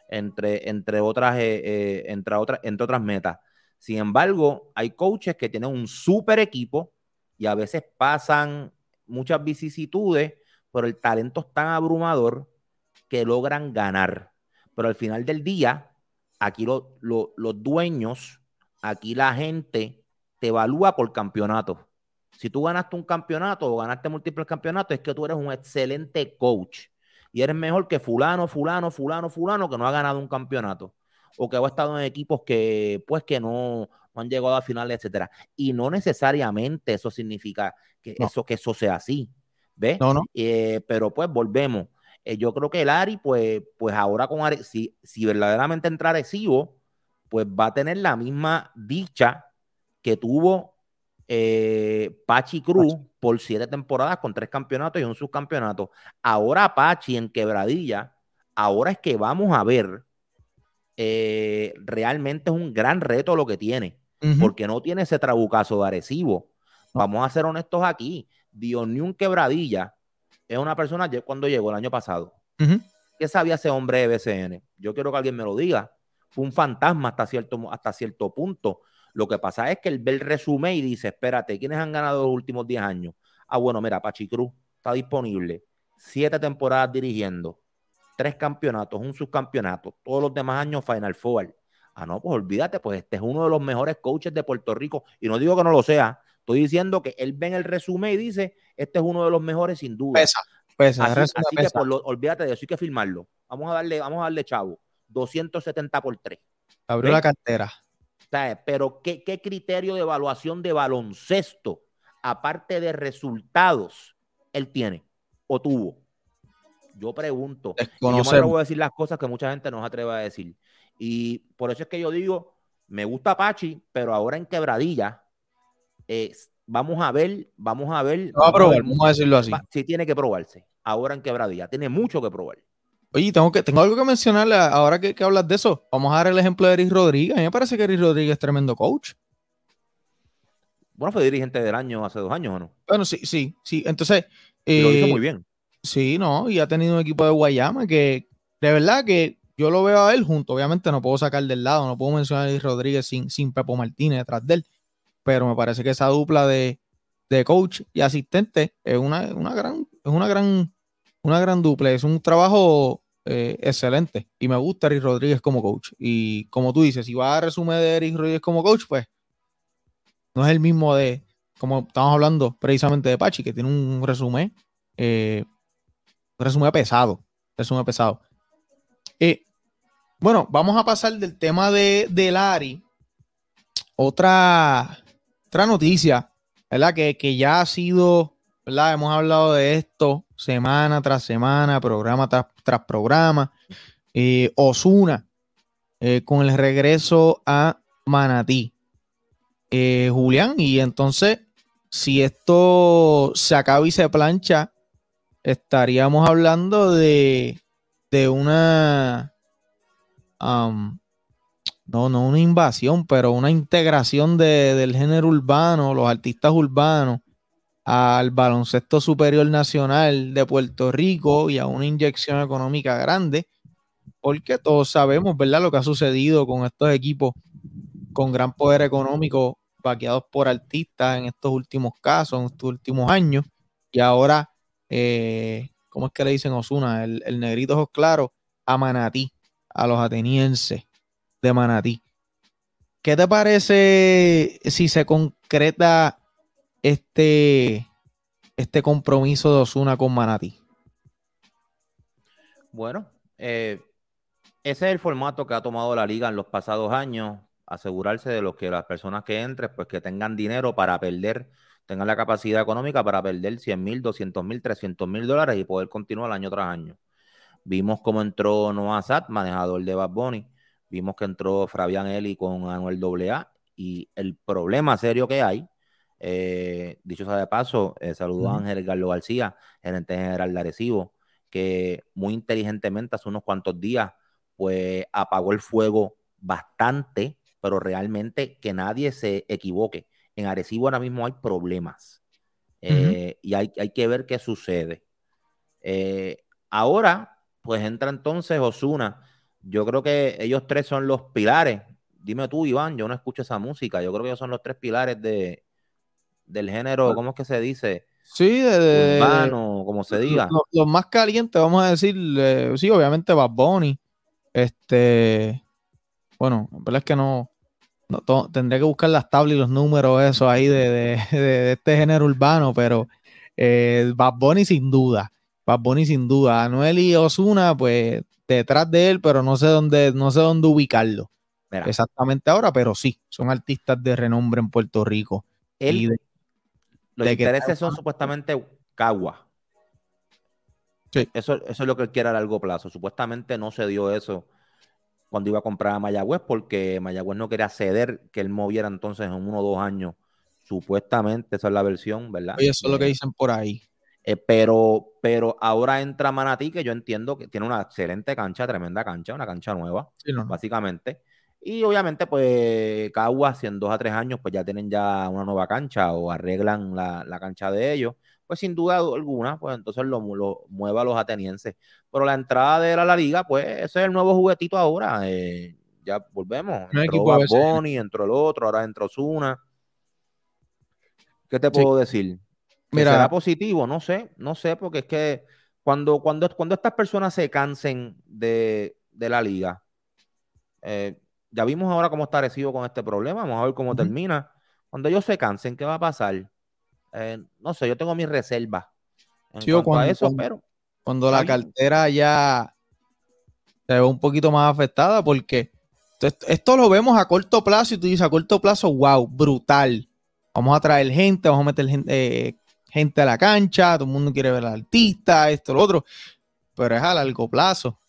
[SPEAKER 14] entre, entre, otras, eh, eh, entre, otras, entre otras metas. Sin embargo, hay coaches que tienen un super equipo y a veces pasan muchas vicisitudes, pero el talento es tan abrumador que logran ganar. Pero al final del día, aquí lo- lo- los dueños, aquí la gente te evalúa por campeonato. Si tú ganaste un campeonato o ganaste múltiples campeonatos, es que tú eres un excelente coach y eres mejor que fulano, fulano, fulano, fulano que no ha ganado un campeonato o que ha estado en equipos que pues que no, no han llegado a finales, etcétera. Y no necesariamente eso significa que
[SPEAKER 3] No.
[SPEAKER 14] eso que eso sea así, ¿ves?
[SPEAKER 3] No, no.
[SPEAKER 14] Eh, pero pues volvemos. Eh, yo creo que el Ari, pues, pues ahora con Are- si, si verdaderamente entra Arecibo, pues va a tener la misma dicha que tuvo eh, Pachi Cruz por siete temporadas con tres campeonatos y un subcampeonato. Ahora Pachi en quebradilla, ahora es que vamos a ver, eh, realmente es un gran reto lo que tiene, porque no tiene ese trabucazo de Arecibo. Vamos a ser honestos aquí, Dioniun Quebradilla es una persona cuando llegó el año pasado. ¿Qué sabía ese hombre de BCN? Yo quiero que alguien me lo diga. Fue un fantasma hasta cierto, hasta cierto punto. Lo que pasa es que él ve el resumen y dice, espérate, ¿quiénes han ganado los últimos 10 años? Ah, bueno, mira, Pachi Cruz está disponible. Siete temporadas dirigiendo. Tres campeonatos, un subcampeonato. Todos los demás años Final Four. Ah, no, pues olvídate, pues este es uno de los mejores coaches de Puerto Rico. Y no digo que no lo sea. Estoy diciendo que él ve en el resumen y dice, este es uno de los mejores sin duda.
[SPEAKER 3] Pesa, pesa,
[SPEAKER 14] Así, que por lo- olvídate de eso, hay que firmarlo. Vamos a darle, vamos a darle chavo. 270 por 3.
[SPEAKER 3] abrió la cartera.
[SPEAKER 14] Pero ¿qué, qué criterio de evaluación de baloncesto, aparte de resultados, él tiene o tuvo? Yo pregunto. Y yo me atrevo a decir las cosas que mucha gente no se atreve a decir. Y por eso es que yo digo, me gusta Pachi, pero ahora en quebradilla, eh, vamos a ver, vamos a ver.
[SPEAKER 3] va a probar, vamos a decirlo así.
[SPEAKER 14] sí, tiene que probarse. ahora en Quebradilla. Tiene mucho que probar.
[SPEAKER 3] Oye, tengo, que, tengo algo que mencionarle ahora que, que hablas de eso. Vamos a dar el ejemplo de Eric Rodríguez. A mí me parece que Eric Rodríguez es tremendo coach.
[SPEAKER 14] Bueno, fue dirigente del año hace dos años, ¿o no?
[SPEAKER 3] Bueno, sí, sí, sí. Entonces.
[SPEAKER 14] Lo hizo
[SPEAKER 3] eh,
[SPEAKER 14] muy bien.
[SPEAKER 3] Sí, no, y ha tenido un equipo de Guayama que de verdad que yo lo veo a él junto. Obviamente no puedo sacar del lado, no puedo mencionar a Eric Rodríguez sin, sin Pepo Martínez detrás de él. Pero me parece que esa dupla de, de coach y asistente es una, una gran, es una gran, una gran dupla. Es un trabajo eh, excelente. Y me gusta Eric Rodríguez como coach. Y como tú dices, si vas a resumir de Eric Rodríguez como coach, pues no es el mismo de, como estamos hablando precisamente de Pachi, que tiene un resumen, eh, resumen pesado. Resumen pesado. Eh, bueno, vamos a pasar del tema de, de Lari. Otra, otra noticia, ¿verdad? Que, que ya ha sido, Hemos hablado de esto semana tras semana, programa tras, tras programa. Osuna, eh, con el regreso a Manatí. Eh, Julián, y entonces, si esto se acaba y se plancha, estaríamos hablando de, de una, no, no una invasión, pero una integración de- del género urbano, los artistas urbanos, al baloncesto superior nacional de Puerto Rico y a una inyección económica grande, porque todos sabemos, ¿verdad?, lo que ha sucedido con estos equipos con gran poder económico, vaqueados por artistas en estos últimos casos, en estos últimos años, y ahora, eh, ¿cómo es que le dicen Osuna? El, el negrito ojos claros a Manatí, a los atenienses de Manatí. ¿Qué te parece si se concreta este, este compromiso de Osuna con Manatí?
[SPEAKER 14] Bueno, eh, ese es el formato que ha tomado la liga en los pasados años, asegurarse de los que las personas que entren, pues que tengan dinero para perder, tengan la capacidad económica para perder 100 mil, 200 mil, 300 mil dólares y poder continuar año tras año. Vimos cómo entró Noah Sat, manejador de Bad Bunny, vimos que entró Fabián Eli con Anuel AA y el problema serio que hay, eh, dicho sea de paso, eh, saludo a. Ángel Carlos García, gerente general de Arecibo, que muy inteligentemente hace unos cuantos días, pues apagó el fuego bastante, pero realmente que nadie se equivoque. En Arecibo ahora mismo hay problemas eh, y hay, hay que ver qué sucede. Ahora, pues entra entonces Osuna. Yo creo que ellos tres son los pilares. Dime tú, Iván, yo no escucho esa música. Yo creo que ellos son los tres pilares de, del género, ¿cómo es que se dice?
[SPEAKER 3] Sí, de, de-
[SPEAKER 14] Urbano, como se diga.
[SPEAKER 3] Los, los más calientes, vamos a decir, eh, sí, obviamente Bad Bunny. Este, bueno, la verdad es que no, no to- tendría que buscar las tablas y los números, eso ahí de, de- este género urbano, pero eh, Bad Bunny sin duda, Bad Bunny sin duda. Anuel y Osuna, pues detrás de él, pero no sé dónde, no sé dónde ubicarlo
[SPEAKER 14] Mira.
[SPEAKER 3] exactamente ahora, pero sí, son artistas de renombre en Puerto Rico.
[SPEAKER 14] Él-
[SPEAKER 3] Y de-
[SPEAKER 14] Los
[SPEAKER 3] que-
[SPEAKER 14] intereses son supuestamente Cagua. Eso, eso es lo que él quiere a largo plazo. Supuestamente no se dio eso cuando iba a comprar a Mayagüez porque Mayagüez no quería ceder que él moviera entonces en uno o dos años. Supuestamente, esa es la versión, ¿verdad?
[SPEAKER 3] Oye, eso es lo que
[SPEAKER 14] Eh,
[SPEAKER 3] dicen por ahí.
[SPEAKER 14] eh, pero, pero ahora entra Manatí, que yo entiendo que tiene una excelente cancha, tremenda cancha, una cancha nueva,
[SPEAKER 3] Sí, no.
[SPEAKER 14] básicamente. Y obviamente, pues, Caguas, si en dos a tres años, pues ya tienen ya una nueva cancha o arreglan la, la cancha de ellos, pues sin duda alguna, pues entonces lo, lo mueva a los atenienses. Pero la entrada de la liga, pues ese es el nuevo juguetito ahora. eh, ya volvemos. Entró Bad. Bunny, entró el otro, ahora entró Zuna. ¿Qué te puedo decir? ¿Que
[SPEAKER 3] Mira-
[SPEAKER 14] ¿Será positivo? No sé, no sé, porque es que cuando, cuando, cuando estas personas se cansen de, de la liga, eh, ya vimos ahora cómo está Arecibo con este problema, vamos a ver cómo termina. Cuando ellos se cansen, ¿qué va a pasar? Eh, no sé, yo tengo mis reservas
[SPEAKER 3] Sí,
[SPEAKER 14] a
[SPEAKER 3] cuando-
[SPEAKER 14] eso,
[SPEAKER 3] cuando-
[SPEAKER 14] pero
[SPEAKER 3] cuando la cartera ya se ve un poquito más afectada porque esto, esto lo vemos a corto plazo y tú dices a corto plazo, wow, brutal. Vamos a traer gente, vamos a meter gente, eh, gente a la cancha, todo el mundo quiere ver al artista, esto, lo otro, pero es a largo plazo,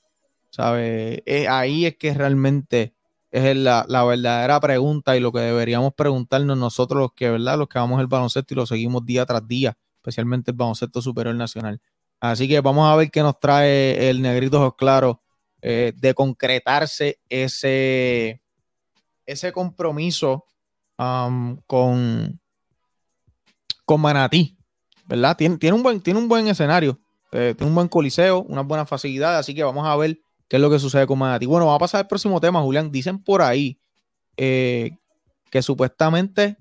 [SPEAKER 3] ¿sabes? Es- ahí es que realmente es la, la verdadera pregunta y lo que deberíamos preguntarnos nosotros los que, ¿verdad? Los que vamos el baloncesto y lo seguimos día tras día, especialmente el baloncesto superior nacional. Así que vamos a ver qué nos trae el Negrito Ojos Claros eh, de concretarse ese, ese compromiso con, con Manatí, ¿verdad? Tiene, tiene, un, buen, tiene un buen escenario, eh, tiene un buen coliseo, unas buenas facilidades, así que vamos a ver qué es lo que sucede con Manatí. Bueno, vamos a pasar al próximo tema, Julián. Dicen por ahí eh, que supuestamente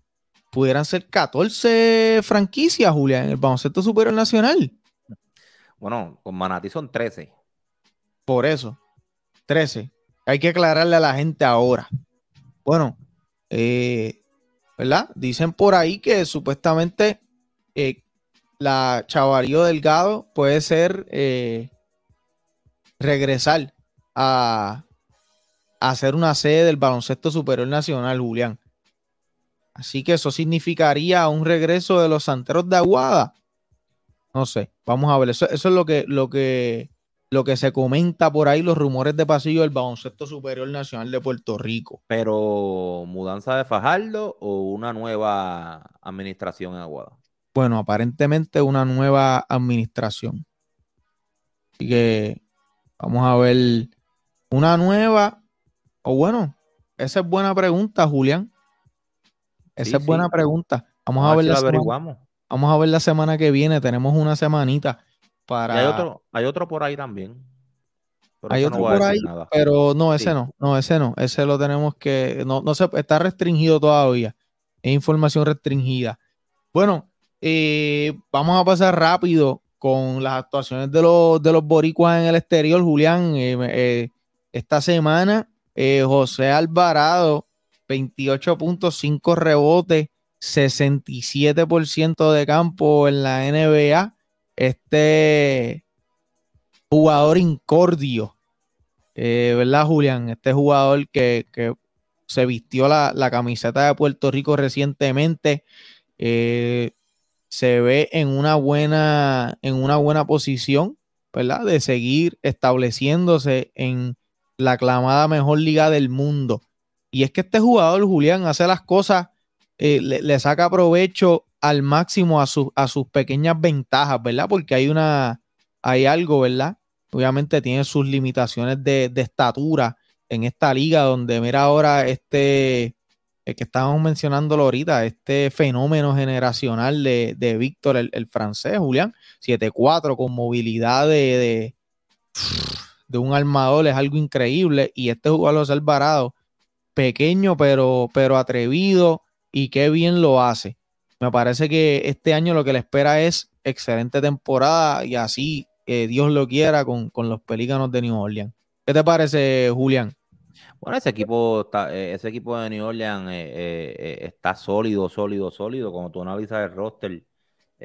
[SPEAKER 3] pudieran ser 14 franquicias, Julián, en el baloncesto superior nacional.
[SPEAKER 14] Bueno, con Manatí son 13.
[SPEAKER 3] Por eso, 13. Hay que aclararle a la gente ahora. Bueno, eh, ¿verdad? Dicen por ahí que supuestamente eh, la Chavarío Delgado puede ser eh, regresar a, a hacer una sede del baloncesto superior nacional, Julián. Así que eso significaría un regreso de los santeros de Aguada. No sé, vamos a ver. Eso, eso es lo que, lo, que, lo que se comenta por ahí, los rumores de pasillo del baloncesto superior nacional de Puerto Rico.
[SPEAKER 14] Pero, ¿mudanza de Fajardo o una nueva administración en Aguada?
[SPEAKER 3] Bueno, aparentemente una nueva administración. Así que vamos a ver una nueva, o bueno, esa es buena pregunta, Julián. Esa
[SPEAKER 14] Sí,
[SPEAKER 3] es buena pregunta. Vamos, a
[SPEAKER 14] a
[SPEAKER 3] ver la semana, vamos a ver la semana que viene. Tenemos una semanita para.
[SPEAKER 14] Y hay otro, hay otro por ahí también. Pero
[SPEAKER 3] Hay otro
[SPEAKER 14] no
[SPEAKER 3] por ahí,
[SPEAKER 14] nada.
[SPEAKER 3] pero no, ese
[SPEAKER 14] Sí.
[SPEAKER 3] no, no, ese no, ese lo tenemos que, no, no se, está restringido todavía, es información restringida. Bueno, eh, vamos a pasar rápido con las actuaciones de los, de los boricuas en el exterior, Julián. Eh, eh, esta semana, eh, José Alvarado, 28.5 rebotes, 67% de campo en la NBA. Este jugador incordio, eh, ¿verdad, Julián? Este jugador que, que se vistió la, la camiseta de Puerto Rico recientemente, eh, se ve en una buena, en una buena posición, ¿verdad? De seguir estableciéndose en la aclamada mejor liga del mundo. Y es que este jugador, Julián, hace las cosas, eh, le, saca provecho al máximo a, sus a sus pequeñas ventajas, ¿verdad? Porque hay una, hay algo, ¿verdad? Obviamente tiene sus limitaciones de, de estatura en esta liga donde mira ahora este, el que estábamos mencionándolo ahorita, este fenómeno generacional de, de Víctor, el, el francés, Julián, 7-4 con movilidad de, de un armador, es algo increíble. Y este jugador José Alvarado, pequeño pero, pero atrevido y qué bien lo hace. Me parece que este año lo que le espera es excelente temporada y así eh, Dios lo quiera con, con los Pelícanos de New Orleans. ¿Qué te parece, Julián?
[SPEAKER 14] Bueno, ese equipo, está, eh, ese equipo de New Orleans eh, eh, está sólido, sólido, sólido. Como tú analizas el roster,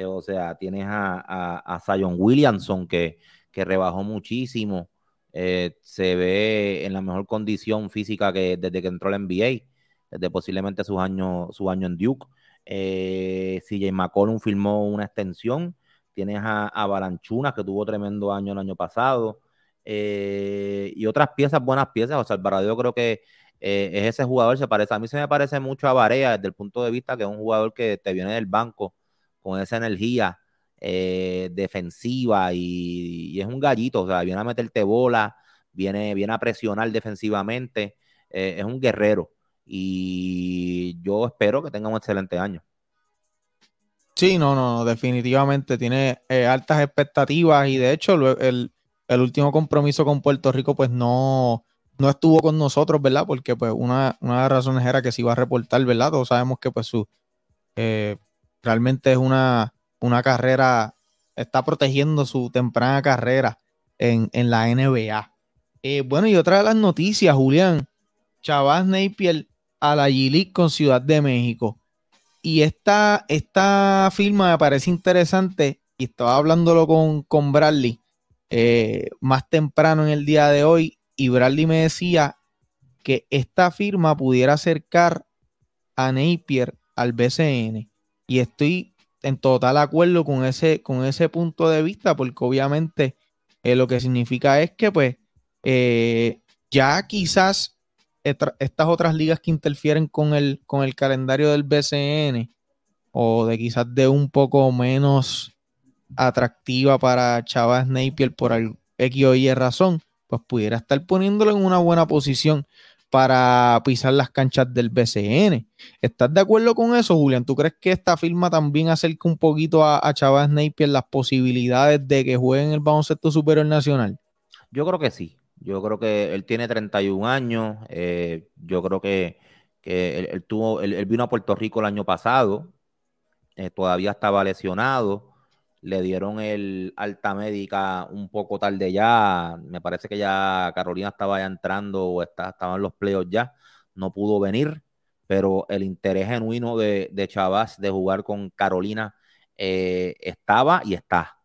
[SPEAKER 14] o sea, tienes a, a, a Williamson que, que rebajó muchísimo. Eh, se ve en la mejor condición física que desde que entró al NBA, desde posiblemente sus años, su año en Duke. Eh, CJ McCollum firmó una extensión. Tienes a, a que tuvo tremendo año el año pasado. eh, y otras piezas, buenas piezas. Sea, Alvarado yo creo que eh, es ese jugador, se parece, a mí se me parece mucho a Barea desde el punto de vista que es un jugador que te viene del banco con esa energía eh, defensiva y, es un gallito, o sea, viene a meterte bola, viene, viene a presionar defensivamente, eh, es un guerrero y yo espero que tenga un excelente año.
[SPEAKER 3] Sí, no, no, definitivamente tiene eh, altas expectativas y de hecho el, el último compromiso con Puerto Rico pues no, no estuvo con nosotros, ¿verdad? Porque pues una, una de las razones era que se iba a reportar, ¿verdad? Todos sabemos que pues su realmente es una, una carrera, está protegiendo su temprana carrera en, en la NBA. Eh, bueno, y otra de las noticias, Julián, Chavaz Napier a la G-League con Ciudad de México. Y esta, esta firma me parece interesante y estaba hablándolo con, con Bradley eh, más temprano en el día de hoy y Bradley me decía que esta firma pudiera acercar a Napier al BCN y estoy en total acuerdo con ese, con ese punto de vista porque obviamente eh, lo que significa es que pues eh, ya quizás estas otras ligas que interfieren con el, con el calendario del BCN o de quizás de un poco menos atractiva para Chavas Napier por el X o Y razón, pues pudiera estar poniéndolo en una buena posición para pisar las canchas del BCN. ¿Estás de acuerdo con eso, Julián? ¿Tú crees que esta firma también acerca un poquito a, a Chavas Napier las posibilidades de que juegue en el baloncesto superior nacional?
[SPEAKER 14] Yo creo que sí. Yo creo que él tiene 31 años. eh, yo creo que, él, tuvo, él, él vino a Puerto Rico el año pasado. eh, todavía estaba lesionado. Le dieron el alta médica un poco tarde ya. Me parece que ya Carolina estaba ya entrando o está, estaba en los playoffs ya. No pudo venir, pero el interés genuino de, de Chavas de jugar con Carolina eh, estaba y está.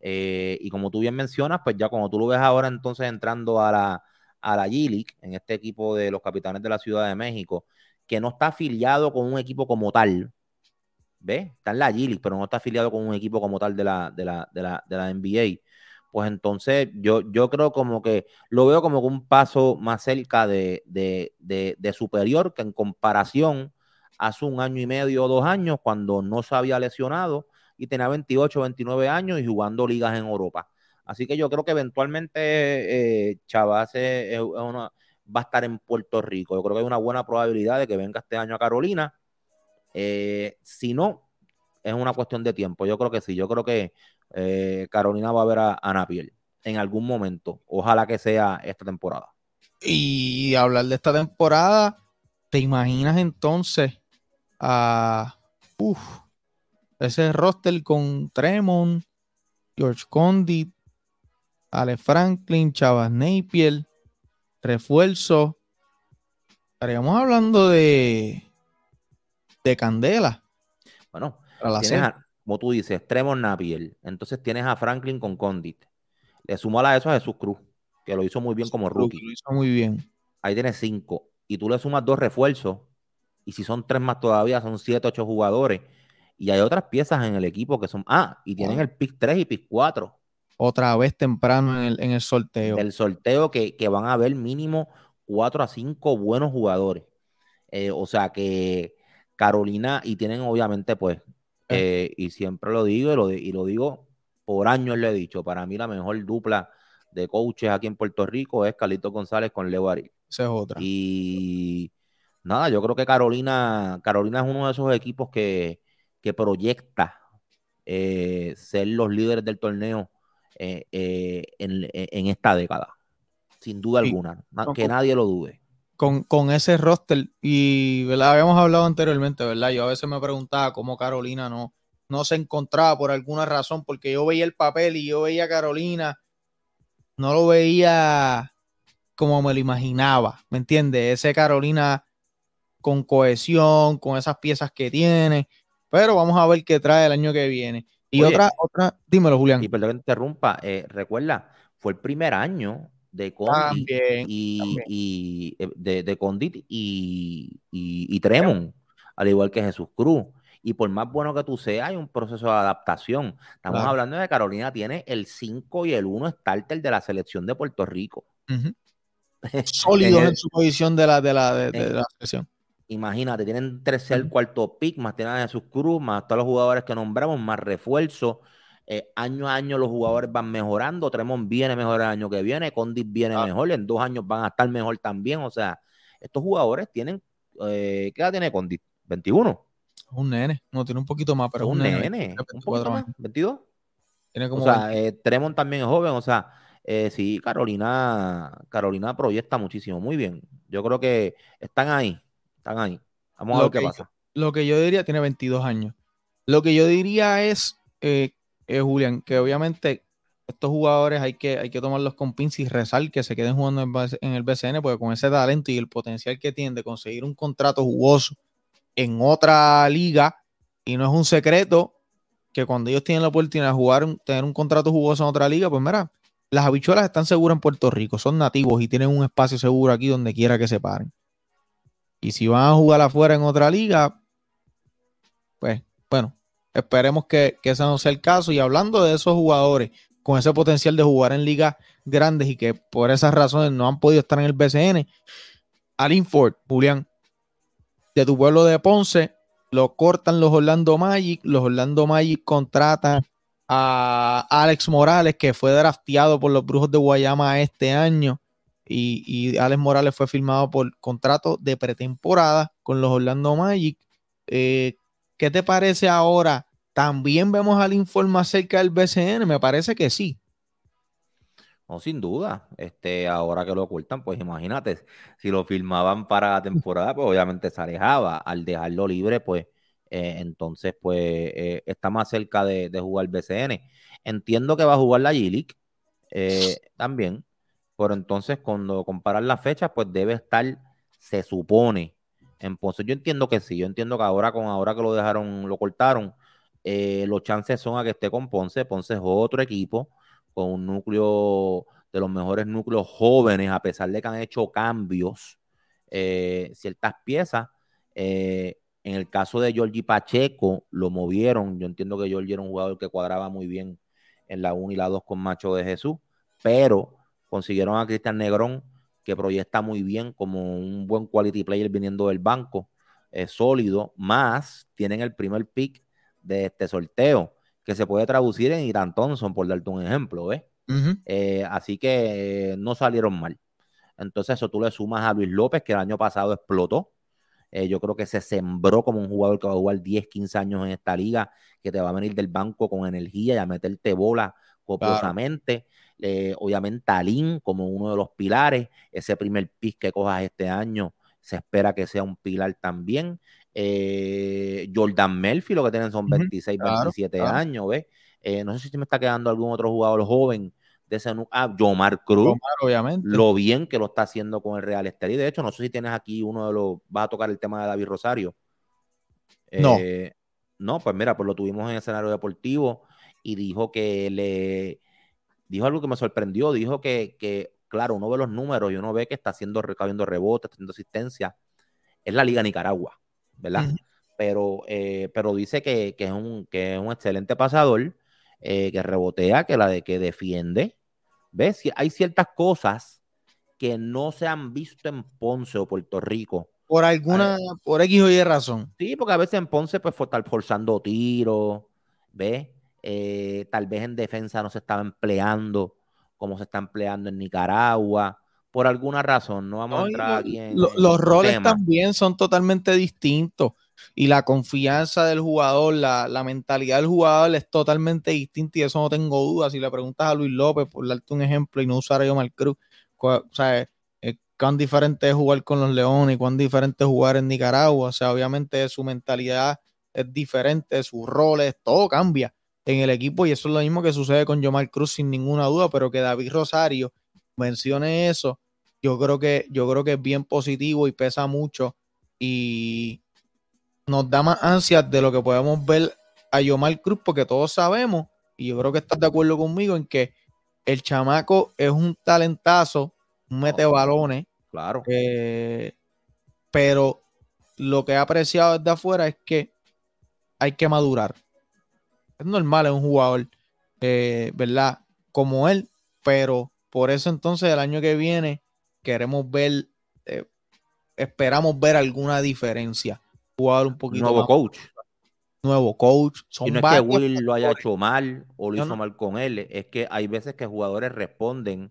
[SPEAKER 14] Eh, y como tú bien mencionas, pues ya como tú lo ves ahora entonces entrando a la, a la en este equipo de los capitanes de la Ciudad de México, que no está afiliado con un equipo como tal, ¿ves? Está en la G-League, pero no está afiliado con un equipo como tal de la, de la, de la, de la NBA. Pues entonces yo, yo creo como que lo veo como un paso más cerca de, de, de, superior que en comparación hace un año y medio o dos años cuando no se había lesionado y tenía 28, 29 años y jugando ligas en Europa. Así que yo creo que eventualmente eh, va a estar en Puerto Rico. Yo creo que hay una buena probabilidad de que venga este año a Carolina. Eh, si no, es una cuestión de tiempo. Yo creo que sí. Yo creo que eh, Carolina va a ver a, a Napier en algún momento. Ojalá que sea esta temporada.
[SPEAKER 3] Y hablar de esta temporada, ¿te imaginas entonces a uf, ese roster con Tremont, George Condit, Ale Franklin, Chavas Napier, refuerzo? Estaríamos hablando de de Candela.
[SPEAKER 14] Bueno,
[SPEAKER 3] la
[SPEAKER 14] tienes a- como tú dices, Tremor Napier. Entonces tienes a Franklin con Condit. Le sumo a eso a Jesús Cruz, que lo hizo muy bien como rookie.
[SPEAKER 3] Lo hizo muy bien.
[SPEAKER 14] Ahí tienes cinco. Y tú le sumas dos refuerzos. Y si son tres más todavía, son siete, ocho jugadores. Y hay otras piezas en el equipo que son. Ah, y tienen el pick 3 y pick 4
[SPEAKER 3] Otra vez temprano en el, en el sorteo.
[SPEAKER 14] del sorteo que, que van a haber mínimo 4 a 5 buenos jugadores. Eh, o sea que Carolina, y tienen obviamente, pues, eh, y siempre lo digo y lo, y lo digo por años, lo he dicho, para mí la mejor dupla de coaches aquí en Puerto Rico es Carlito González con Leo Ariel.
[SPEAKER 3] Esa es otra.
[SPEAKER 14] Y nada, yo creo que Carolina, Carolina es uno de esos equipos que, que proyecta eh, ser los líderes del torneo eh, eh, en, en esta década, sin duda
[SPEAKER 3] Sí.
[SPEAKER 14] alguna, que nadie lo dude.
[SPEAKER 3] Con, con ese roster y ¿verdad? habíamos hablado anteriormente, ¿verdad? Yo a veces me preguntaba cómo Carolina no, no se encontraba por alguna razón, porque yo veía el papel y yo veía a Carolina, no lo veía como me lo imaginaba, ¿me entiendes? Ese Carolina con cohesión, con esas piezas que tiene, pero vamos a ver qué trae el año que viene. Y
[SPEAKER 14] Oye,
[SPEAKER 3] otra, otra, dímelo, Julián.
[SPEAKER 14] Y perdón que te interrumpa, eh, recuerda, fue el primer año de Condit
[SPEAKER 3] También,
[SPEAKER 14] y, y, eh, de, de Condit y, y, y Tremont, al igual que Jesús Cruz. Y por más bueno que tú seas, hay un proceso de adaptación. Estamos
[SPEAKER 3] Claro.
[SPEAKER 14] hablando de que Carolina tiene el 5 y el 1 starter de la selección de Puerto Rico.
[SPEAKER 3] Ujú. Sólidos
[SPEAKER 14] En
[SPEAKER 3] su posición de la, de la, de, de
[SPEAKER 14] en-
[SPEAKER 3] la selección.
[SPEAKER 14] Imagínate, tienen tercer, cuarto pick, más tienen a Jesús Cruz, más todos los jugadores que nombramos, más refuerzo. Eh, año a año los jugadores van mejorando. Tremont viene mejor el año que viene, Condit viene mejor, en dos años van a estar mejor también. O sea, estos jugadores tienen, eh, ¿qué edad tiene Condit? 21.
[SPEAKER 3] Un nene, no tiene un poquito más, pero
[SPEAKER 14] un
[SPEAKER 3] un nene.
[SPEAKER 14] nene,
[SPEAKER 3] tiene
[SPEAKER 14] un
[SPEAKER 3] 24
[SPEAKER 14] poquito más,
[SPEAKER 3] años.
[SPEAKER 14] 22.
[SPEAKER 3] Tiene como
[SPEAKER 14] O sea, eh, Tremont también es joven, o sea, eh, sí, Carolina, Carolina proyecta muchísimo, muy bien. Yo creo que están ahí, están ahí. Vamos a
[SPEAKER 3] Lo
[SPEAKER 14] ver qué
[SPEAKER 3] que yo-
[SPEAKER 14] pasa.
[SPEAKER 3] lo que yo diría, tiene 22 años. Lo que yo diría es, eh, eh, Julián, que obviamente estos jugadores hay que, hay que tomarlos con pinzas y rezar que se queden jugando en, el BCN, porque con ese talento y el potencial que tienen de conseguir un contrato jugoso en otra liga, y no es un secreto que cuando ellos tienen la oportunidad de jugar, tener un contrato jugoso en otra liga, pues mira, las habichuelas están seguras en Puerto Rico, son nativos y tienen un espacio seguro aquí donde quiera que se paren. Y si van a jugar afuera en otra liga, pues bueno, esperemos que, que ese no sea el caso. Y hablando de esos jugadores con ese potencial de jugar en ligas grandes y que por esas razones no han podido estar en el BCN, Alin Ford, Julián, de tu pueblo de Ponce, lo cortan los Orlando Magic, los Orlando Magic contratan a Alex Morales, que fue drafteado por los Brujos de Guayama este año. Y, y Alex Morales fue firmado por contrato de pretemporada con los Orlando Magic. Eh, ¿Qué te parece ahora? ¿También vemos al informe acerca del BCN? Me parece que sí.
[SPEAKER 14] No, sin duda. Este, ahora que lo ocultan, pues imagínate, si lo firmaban para la temporada, pues obviamente se alejaba. Al dejarlo libre, pues eh, entonces, pues eh, está más cerca de, de, jugar BCN. Entiendo que va a jugar la G-League eh, también, pero entonces cuando comparan las fechas, pues debe estar, se supone, en Ponce. Yo entiendo que sí, yo entiendo que ahora con ahora que lo dejaron, lo cortaron, los chances son a que esté con Ponce. Ponce es otro equipo con un núcleo de los mejores núcleos jóvenes, a pesar de que han hecho cambios, ciertas piezas. Eh, en el caso de Georgie Pacheco, lo movieron. Yo entiendo que Georgie era un jugador que cuadraba muy bien en la 1 y la 2 con Macho de Jesús, pero consiguieron a Cristian Negrón, que proyecta muy bien como un buen quality player viniendo del banco, es sólido, más tienen el primer pick de este sorteo, que se puede traducir en Irán Thompson, por darte un ejemplo, ¿ves? Uh -huh. eh, así que eh, no salieron mal. Entonces, eso tú le sumas a Luis López, que el año pasado explotó, eh, yo creo que se sembró como un jugador que va a jugar 10, 15 años en esta liga, que te va a venir del banco con energía y a meterte bola copiosamente. Claro. Eh, obviamente, Alín como uno de los pilares, ese primer pick que cojas este año, se espera que sea un pilar también. Eh, Jordan Murphy, lo que tienen son 26, claro, 27 claro. años, ¿ves? no sé si me está quedando algún otro jugador joven de ese ah, Yomar Cruz,
[SPEAKER 3] obviamente.
[SPEAKER 14] lo bien que lo está haciendo con el Real Estelí. De hecho, no sé si tienes aquí uno de los, vas a tocar el tema de David Rosario.
[SPEAKER 3] No.
[SPEAKER 14] Eh, no, pues mira, pues lo tuvimos en el escenario deportivo y dijo que le, dijo algo que me sorprendió, dijo que, que claro, uno ve los números y uno ve que está haciendo, recabiendo rebotes, está haciendo asistencia, es la Liga Nicaragua, ¿verdad? Uh -huh. Pero, eh, pero dice que, que, es un, que es un excelente pasador, eh, que rebotea, que la de que defiende. ¿Ves? Hay ciertas cosas que no se han visto en Ponce o Puerto Rico.
[SPEAKER 3] Por alguna, eh, por X o Y razón.
[SPEAKER 14] Sí, porque a veces en Ponce pues fue estar forzando tiros, ¿ves? Eh, tal vez en defensa no se estaba empleando como se está empleando en Nicaragua. Por alguna razón, no vamos no, a entrar
[SPEAKER 3] lo,
[SPEAKER 14] aquí en.
[SPEAKER 3] Lo,
[SPEAKER 14] en
[SPEAKER 3] los roles
[SPEAKER 14] tema.
[SPEAKER 3] también son totalmente distintos y la confianza del jugador, la, la, mentalidad del jugador es totalmente distinta y eso no tengo duda. Si le preguntas a Luis López, por darte un ejemplo, y no usar a Omar Cruz, o sea, eh, cuán diferente es jugar con los Leones cuán diferente es jugar en Nicaragua. O sea, obviamente su mentalidad es diferente, sus roles, todo cambia en el equipo y eso es lo mismo que sucede con Yomar Cruz sin ninguna duda, pero que David Rosario mencione eso, yo creo que, yo creo que es bien positivo y pesa mucho y nos da más ansias de lo que podemos ver a Yomar Cruz, porque todos sabemos, y yo creo que estás de acuerdo conmigo, en que el chamaco es un talentazo, un mete balones.
[SPEAKER 14] Claro.
[SPEAKER 3] Eh, pero lo que he apreciado desde afuera es que hay que madurar. Es normal, es un jugador, eh, ¿verdad? Como él, pero por eso entonces el año que viene queremos ver, eh, esperamos ver alguna diferencia jugador un poquito
[SPEAKER 14] nuevo
[SPEAKER 3] más.
[SPEAKER 14] coach
[SPEAKER 3] nuevo coach
[SPEAKER 14] Son y no es que Will lo haya hecho mal o lo hizo no. mal con él es que hay veces que jugadores responden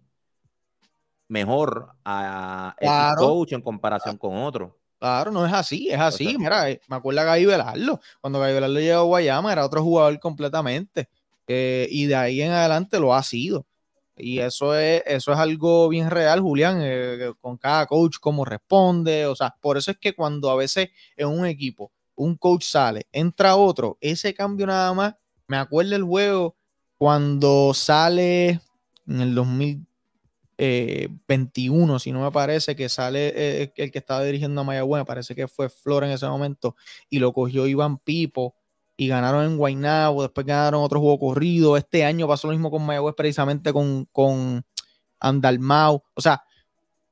[SPEAKER 14] mejor a
[SPEAKER 3] claro.
[SPEAKER 14] el coach en comparación con otro
[SPEAKER 3] Claro, no es así, es así. O sea, Mira, eh, me acuerdo a Gaby Velardo. Cuando Gaby Velardo llegó a Guayama era otro jugador completamente. Eh, y de ahí en adelante lo ha sido. Y eso es, eso es algo bien real, Julián, eh, con cada coach, cómo responde. O sea, por eso es que cuando a veces en un equipo un coach sale, entra otro, ese cambio nada más, me acuerdo el juego cuando sale en el 2021, si no me parece, que sale eh, el que estaba dirigiendo a Mayagüez, me parece que fue Flor en ese momento, y lo cogió Iván Pipo y ganaron en Guaynabo, después ganaron otro juego corrido. Este año pasó lo mismo con Mayagüez, precisamente con, con Andalmau. O sea,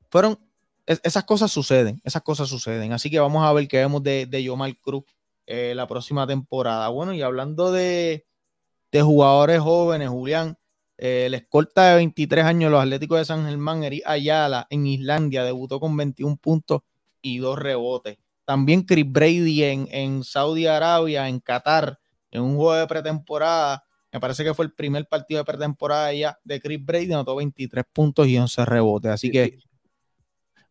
[SPEAKER 3] fueron. Es, esas cosas suceden, esas cosas suceden. Así que vamos a ver qué vemos de, de Yomar Cruz eh, la próxima temporada. Bueno, y hablando de, de jugadores jóvenes, Julián, eh, el escolta de 23 años, los Atléticos de San Germán, Eri Ayala, en Islandia, debutó con 21 puntos y dos rebotes. También Chris Brady en, en, Saudi Arabia, en Qatar, en un juego de pretemporada, me parece que fue el primer partido de pretemporada ya de Chris Brady, anotó 23 puntos y 11 rebotes. Así que.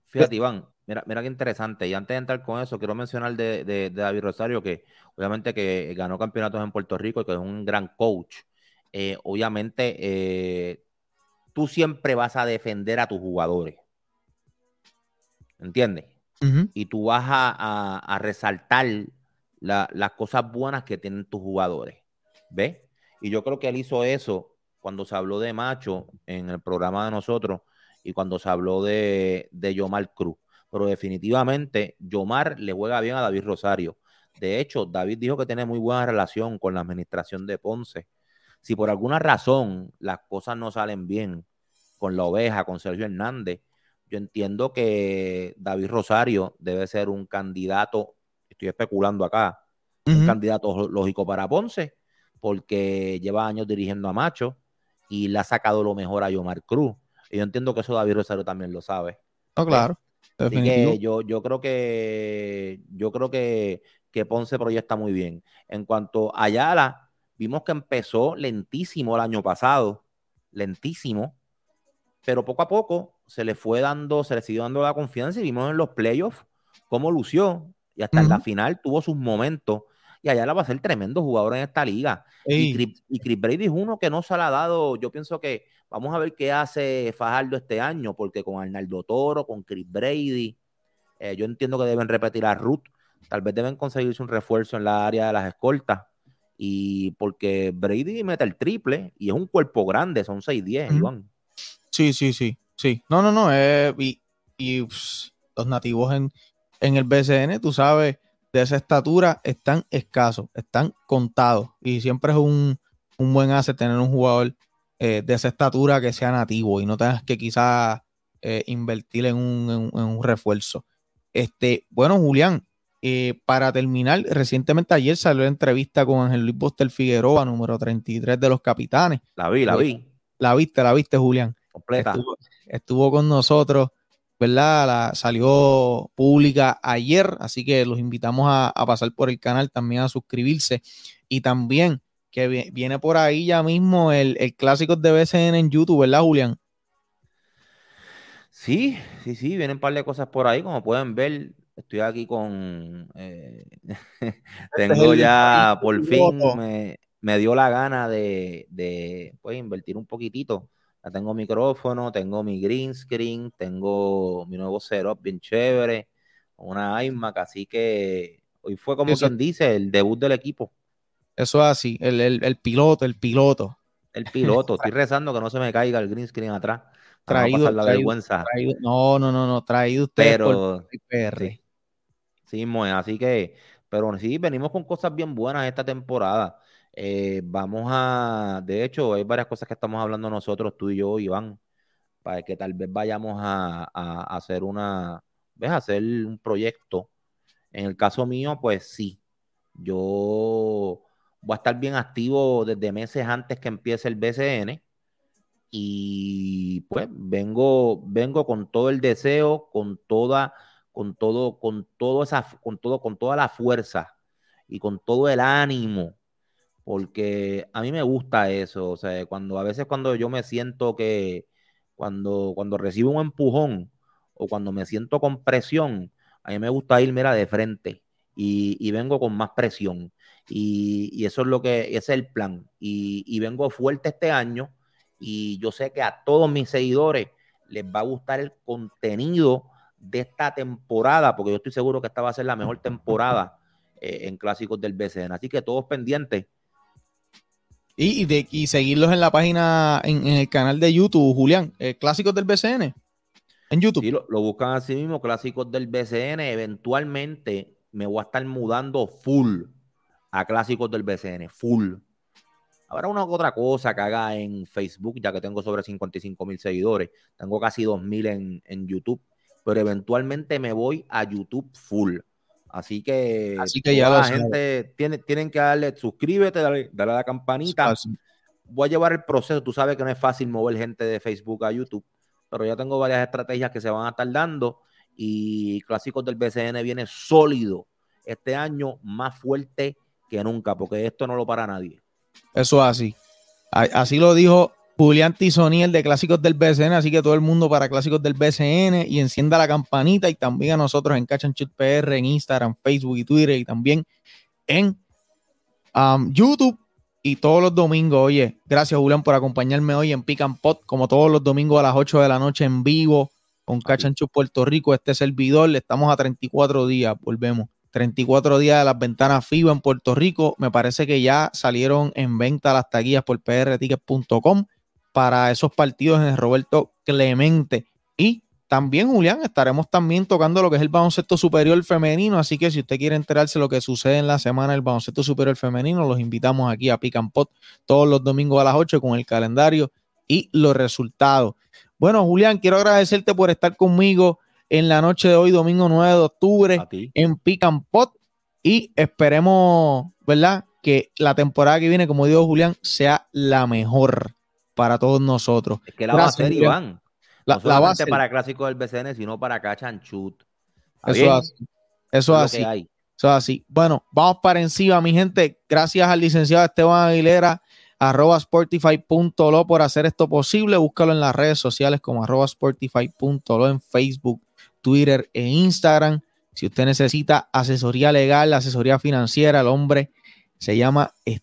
[SPEAKER 14] Fíjate, Iván, mira, mira qué interesante. Y antes de entrar con eso, quiero mencionar de, de, de David Rosario, que obviamente que ganó campeonatos en Puerto Rico y que es un gran coach. Eh, obviamente, eh, tú siempre vas a defender a tus jugadores. ¿Entiendes? Y tú vas a, a- a resaltar la- las cosas buenas que tienen tus jugadores. ¿Ves? Y yo creo que él hizo eso cuando se habló de Macho en el programa de nosotros y cuando se habló de, de Yomar Cruz. Pero definitivamente Yomar le juega bien a David Rosario. De hecho, David dijo que tiene muy buena relación con la administración de Ponce. Si por alguna razón las cosas no salen bien con la oveja, con Sergio Hernández, yo entiendo que David Rosario debe ser un candidato, estoy especulando acá, un candidato lógico para Ponce, porque lleva años dirigiendo a Macho y le ha sacado lo mejor a Yomar Cruz. Y yo entiendo que eso David Rosario también lo sabe.
[SPEAKER 3] No, claro.
[SPEAKER 14] Así que yo, yo creo que yo creo que, que Ponce proyecta muy bien. En cuanto a Ayala, vimos que empezó lentísimo el año pasado, lentísimo, pero poco a poco se le fue dando, se le siguió dando la confianza y vimos en los playoffs cómo lució y hasta en la final tuvo sus momentos. Y Ayala va a ser tremendo jugador en esta liga. Y. Chris, y Chris Brady es uno que no se le ha dado. Yo pienso que vamos a ver qué hace Fajardo este año, porque con Arnaldo Toro, con Chris Brady, eh, yo entiendo que deben repetir a Ruth. Tal vez deben conseguirse un refuerzo en la área de las escoltas. Y porque Brady mete el triple y es un cuerpo grande, son 6'10,
[SPEAKER 3] Ujú.
[SPEAKER 14] Iván.
[SPEAKER 3] Sí, sí, sí. sí. No, no, no. eh, y y, los nativos en, en el BCN, tú sabes, de esa estatura están escasos, están contados. Y siempre es un, un buen asset tener un jugador eh, de esa estatura que sea nativo y no tengas que quizás eh, invertir en un, en en un refuerzo. Este, bueno, Julián, eh, para terminar, recientemente ayer salió la entrevista con Ángel Luis Boster Figueroa, número 33 de los capitanes.
[SPEAKER 14] La vi, la
[SPEAKER 3] Eh,
[SPEAKER 14] vi.
[SPEAKER 3] La viste, la viste, Julián.
[SPEAKER 14] Completa.
[SPEAKER 3] Estuvo, estuvo con nosotros, ¿verdad? La, salió pública ayer, así que los invitamos a, a pasar por el canal, también a suscribirse. Y también que vi- viene por ahí ya mismo el, el clásico de BCN en YouTube, ¿verdad, Julián?
[SPEAKER 14] Sí, sí, sí, vienen un par de cosas por ahí, como pueden ver, estoy aquí con, eh, tengo ya, por fin, me, me dio la gana de, de, pues, invertir un poquitito. Ya tengo micrófono, tengo mi green screen, tengo mi nuevo setup bien chévere, una iMac, así que hoy fue como
[SPEAKER 3] Eso-
[SPEAKER 14] quien dice, el debut del equipo,
[SPEAKER 3] Eso es así, el, el- el piloto, el piloto.
[SPEAKER 14] el piloto. Estoy rezando que no se me caiga el green screen atrás, no
[SPEAKER 3] Traído,
[SPEAKER 14] pasar la
[SPEAKER 3] traído-
[SPEAKER 14] vergüenza.
[SPEAKER 3] traído- no, no, no, no, traído ustedes por
[SPEAKER 14] Pero
[SPEAKER 3] PR.
[SPEAKER 14] sí, sí, así que, pero sí, venimos con cosas bien buenas esta temporada. Eh, vamos a, de hecho, hay varias cosas que estamos hablando nosotros, tú y yo, Iván, para que tal vez vayamos a, a- a hacer una, ¿ves? Hacer un proyecto. En el caso mío, pues sí, yo voy a estar bien activo desde meses antes que empiece el BCN y pues vengo, vengo con todo el deseo, con toda, con todo, con todo esa, con todo, con toda la fuerza y con todo el ánimo, porque a mí me gusta eso, o sea, cuando a veces cuando yo me siento que cuando, cuando recibo un empujón o cuando me siento con presión, a mí me gusta ir, mira, de frente y, vengo con más presión. Y, eso es lo que, es el plan. Y, y vengo fuerte este año y yo sé que a todos mis seguidores les va a gustar el contenido de esta temporada, porque yo estoy seguro que esta va a ser la mejor temporada eh, en clásicos del BCN. Así que todos pendientes.
[SPEAKER 3] Y, y de, y seguirlos en la página, en, en el canal de YouTube, Julián, eh, clásicos del BCN, en YouTube.
[SPEAKER 14] Sí, lo, lo buscan así mismo, clásicos del BCN. Eventualmente me voy a estar mudando full a clásicos del BCN, full. Habrá una u otra cosa que haga en Facebook, ya que tengo sobre 55 mil seguidores. Tengo casi 2 mil en, en YouTube, pero eventualmente me voy a YouTube full. Así que,
[SPEAKER 3] Así que ya
[SPEAKER 14] la gente tiene, tienen que darle, suscríbete, dale, dale a la campanita. Voy a llevar el proceso. Tú sabes que no es fácil mover gente de Facebook a YouTube, pero ya tengo varias estrategias que se van a estar dando y Clásicos del BCN viene sólido este año más fuerte que nunca, porque esto no lo para nadie.
[SPEAKER 3] Eso es así. Así lo dijo Julián Tizoni, el de Clásicos del BCN. Así que todo el mundo para Clásicos del BCN y encienda la campanita. Y también a nosotros en Catch and Shoot PR, en Instagram, Facebook y Twitter. Y también en um, YouTube. Y todos los domingos, oye, gracias Julián por acompañarme hoy en Pick and Pot, como todos los domingos a las 8 de la noche en vivo con Catch and Shoot Puerto Rico. Este servidor, le estamos a 34 días, volvemos. 34 días de las ventanas FIBA en Puerto Rico. Me parece que ya salieron en venta las taquillas por prtickets.com para esos partidos en Roberto Clemente. Y también, Julián, estaremos también tocando lo que es el baloncesto superior femenino. Así que si usted quiere enterarse de lo que sucede en la semana del baloncesto superior femenino, los invitamos aquí a Pick and Pot todos los domingos a las 8 con el calendario y los resultados. Bueno, Julián, quiero agradecerte por estar conmigo en la noche de hoy, domingo 9 de octubre, en Pick and Pot. Y esperemos, ¿verdad? Que la temporada que viene, como dijo Julián, sea la mejor para todos nosotros.
[SPEAKER 14] Es que la va a
[SPEAKER 3] Gracias.
[SPEAKER 14] Iván.
[SPEAKER 3] La,
[SPEAKER 14] no
[SPEAKER 3] la va a
[SPEAKER 14] solamente
[SPEAKER 3] ser.
[SPEAKER 14] para clásicos del BCN, sino para. ¿Está
[SPEAKER 3] Eso es así. Eso es así.
[SPEAKER 14] hay.
[SPEAKER 3] Eso es así. Bueno, vamos para encima, mi gente. Gracias al licenciado Esteban Aguilera, arroba sportify.lo por hacer esto posible. Búscalo en las redes sociales como arroba sportify.lo en Facebook, Twitter e Instagram. Si usted necesita asesoría legal, asesoría financiera, el hombre se llama es-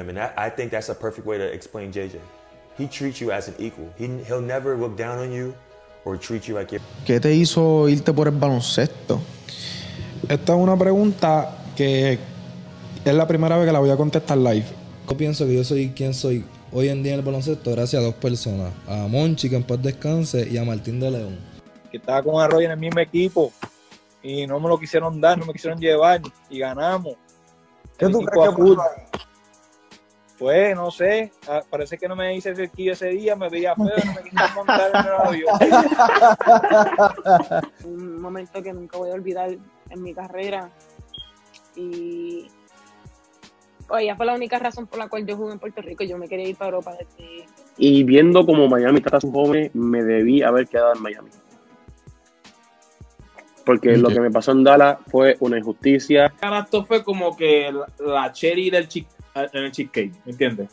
[SPEAKER 2] I mean, I, I think that's a perfect way to explain JJ. He treats you as an equal. He, he'll never look down on you or treat you like you're.
[SPEAKER 3] ¿Qué te hizo irte por el baloncesto?
[SPEAKER 4] Esta es una pregunta que es la primera vez que la voy a contestar live.
[SPEAKER 5] Yo pienso que yo soy quien soy hoy en día en el baloncesto gracias a dos personas. A Monchi, que en paz descanse, y a Martín de León.
[SPEAKER 6] que estaba con Arroyo en el mismo equipo y no me lo quisieron dar, no me quisieron llevar y ganamos.
[SPEAKER 4] ¿Qué
[SPEAKER 6] El
[SPEAKER 4] tú crees que
[SPEAKER 6] Pues no sé, ah, parece que no me hice cerquillo ese día, me veía feo, no me quisieron montar en el avión.
[SPEAKER 8] un momento que nunca voy a olvidar en mi carrera. Y oye, ella fue la única razón por la cual yo jugué en Puerto Rico. Yo me quería ir para Europa desde
[SPEAKER 9] Y viendo como Miami trata a sus jóvenes, me debí haber quedado en Miami. Porque lo que me pasó en Dallas fue una injusticia.
[SPEAKER 10] Esto fue como que la, cherry del chick, en el cheesecake, ¿me entiendes?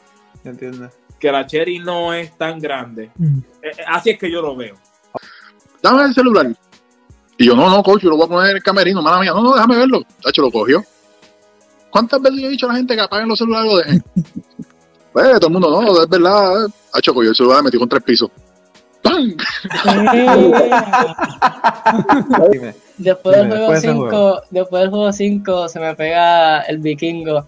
[SPEAKER 10] Que la cherry no es tan grande. Eh, eh, Así es que yo lo veo.
[SPEAKER 11] Dame el celular. Y yo, no, no, coach, yo lo voy a poner en el camerino, mala mía. No, no, déjame verlo. Tacho, lo cogió. ¿Cuántas veces yo he dicho a la gente que apaguen los celulares y lo dejen? Pues todo el mundo, no, es verdad. Tacho, cogió el celular, metió con tres pisos. ¡Pam!
[SPEAKER 15] Después del juego
[SPEAKER 7] después de ese
[SPEAKER 15] 5, después del juego 5 se me pega el vikingo.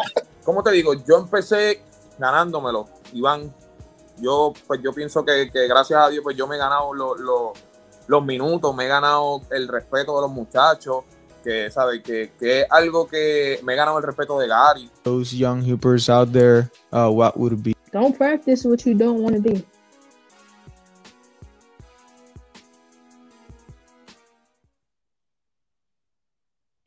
[SPEAKER 12] ¿Cómo te digo? Yo empecé ganándomelo, Iván. Yo, pues yo pienso que, que gracias a Dios, pues yo me he ganado lo- lo- los minutos, me he ganado el respeto de los muchachos, que, ¿sabes? Que, que es algo que me he ganado el respeto de Gary.
[SPEAKER 3] Those young hoopers out there, uh, what would be?
[SPEAKER 13] Don't practice what you don't want to do.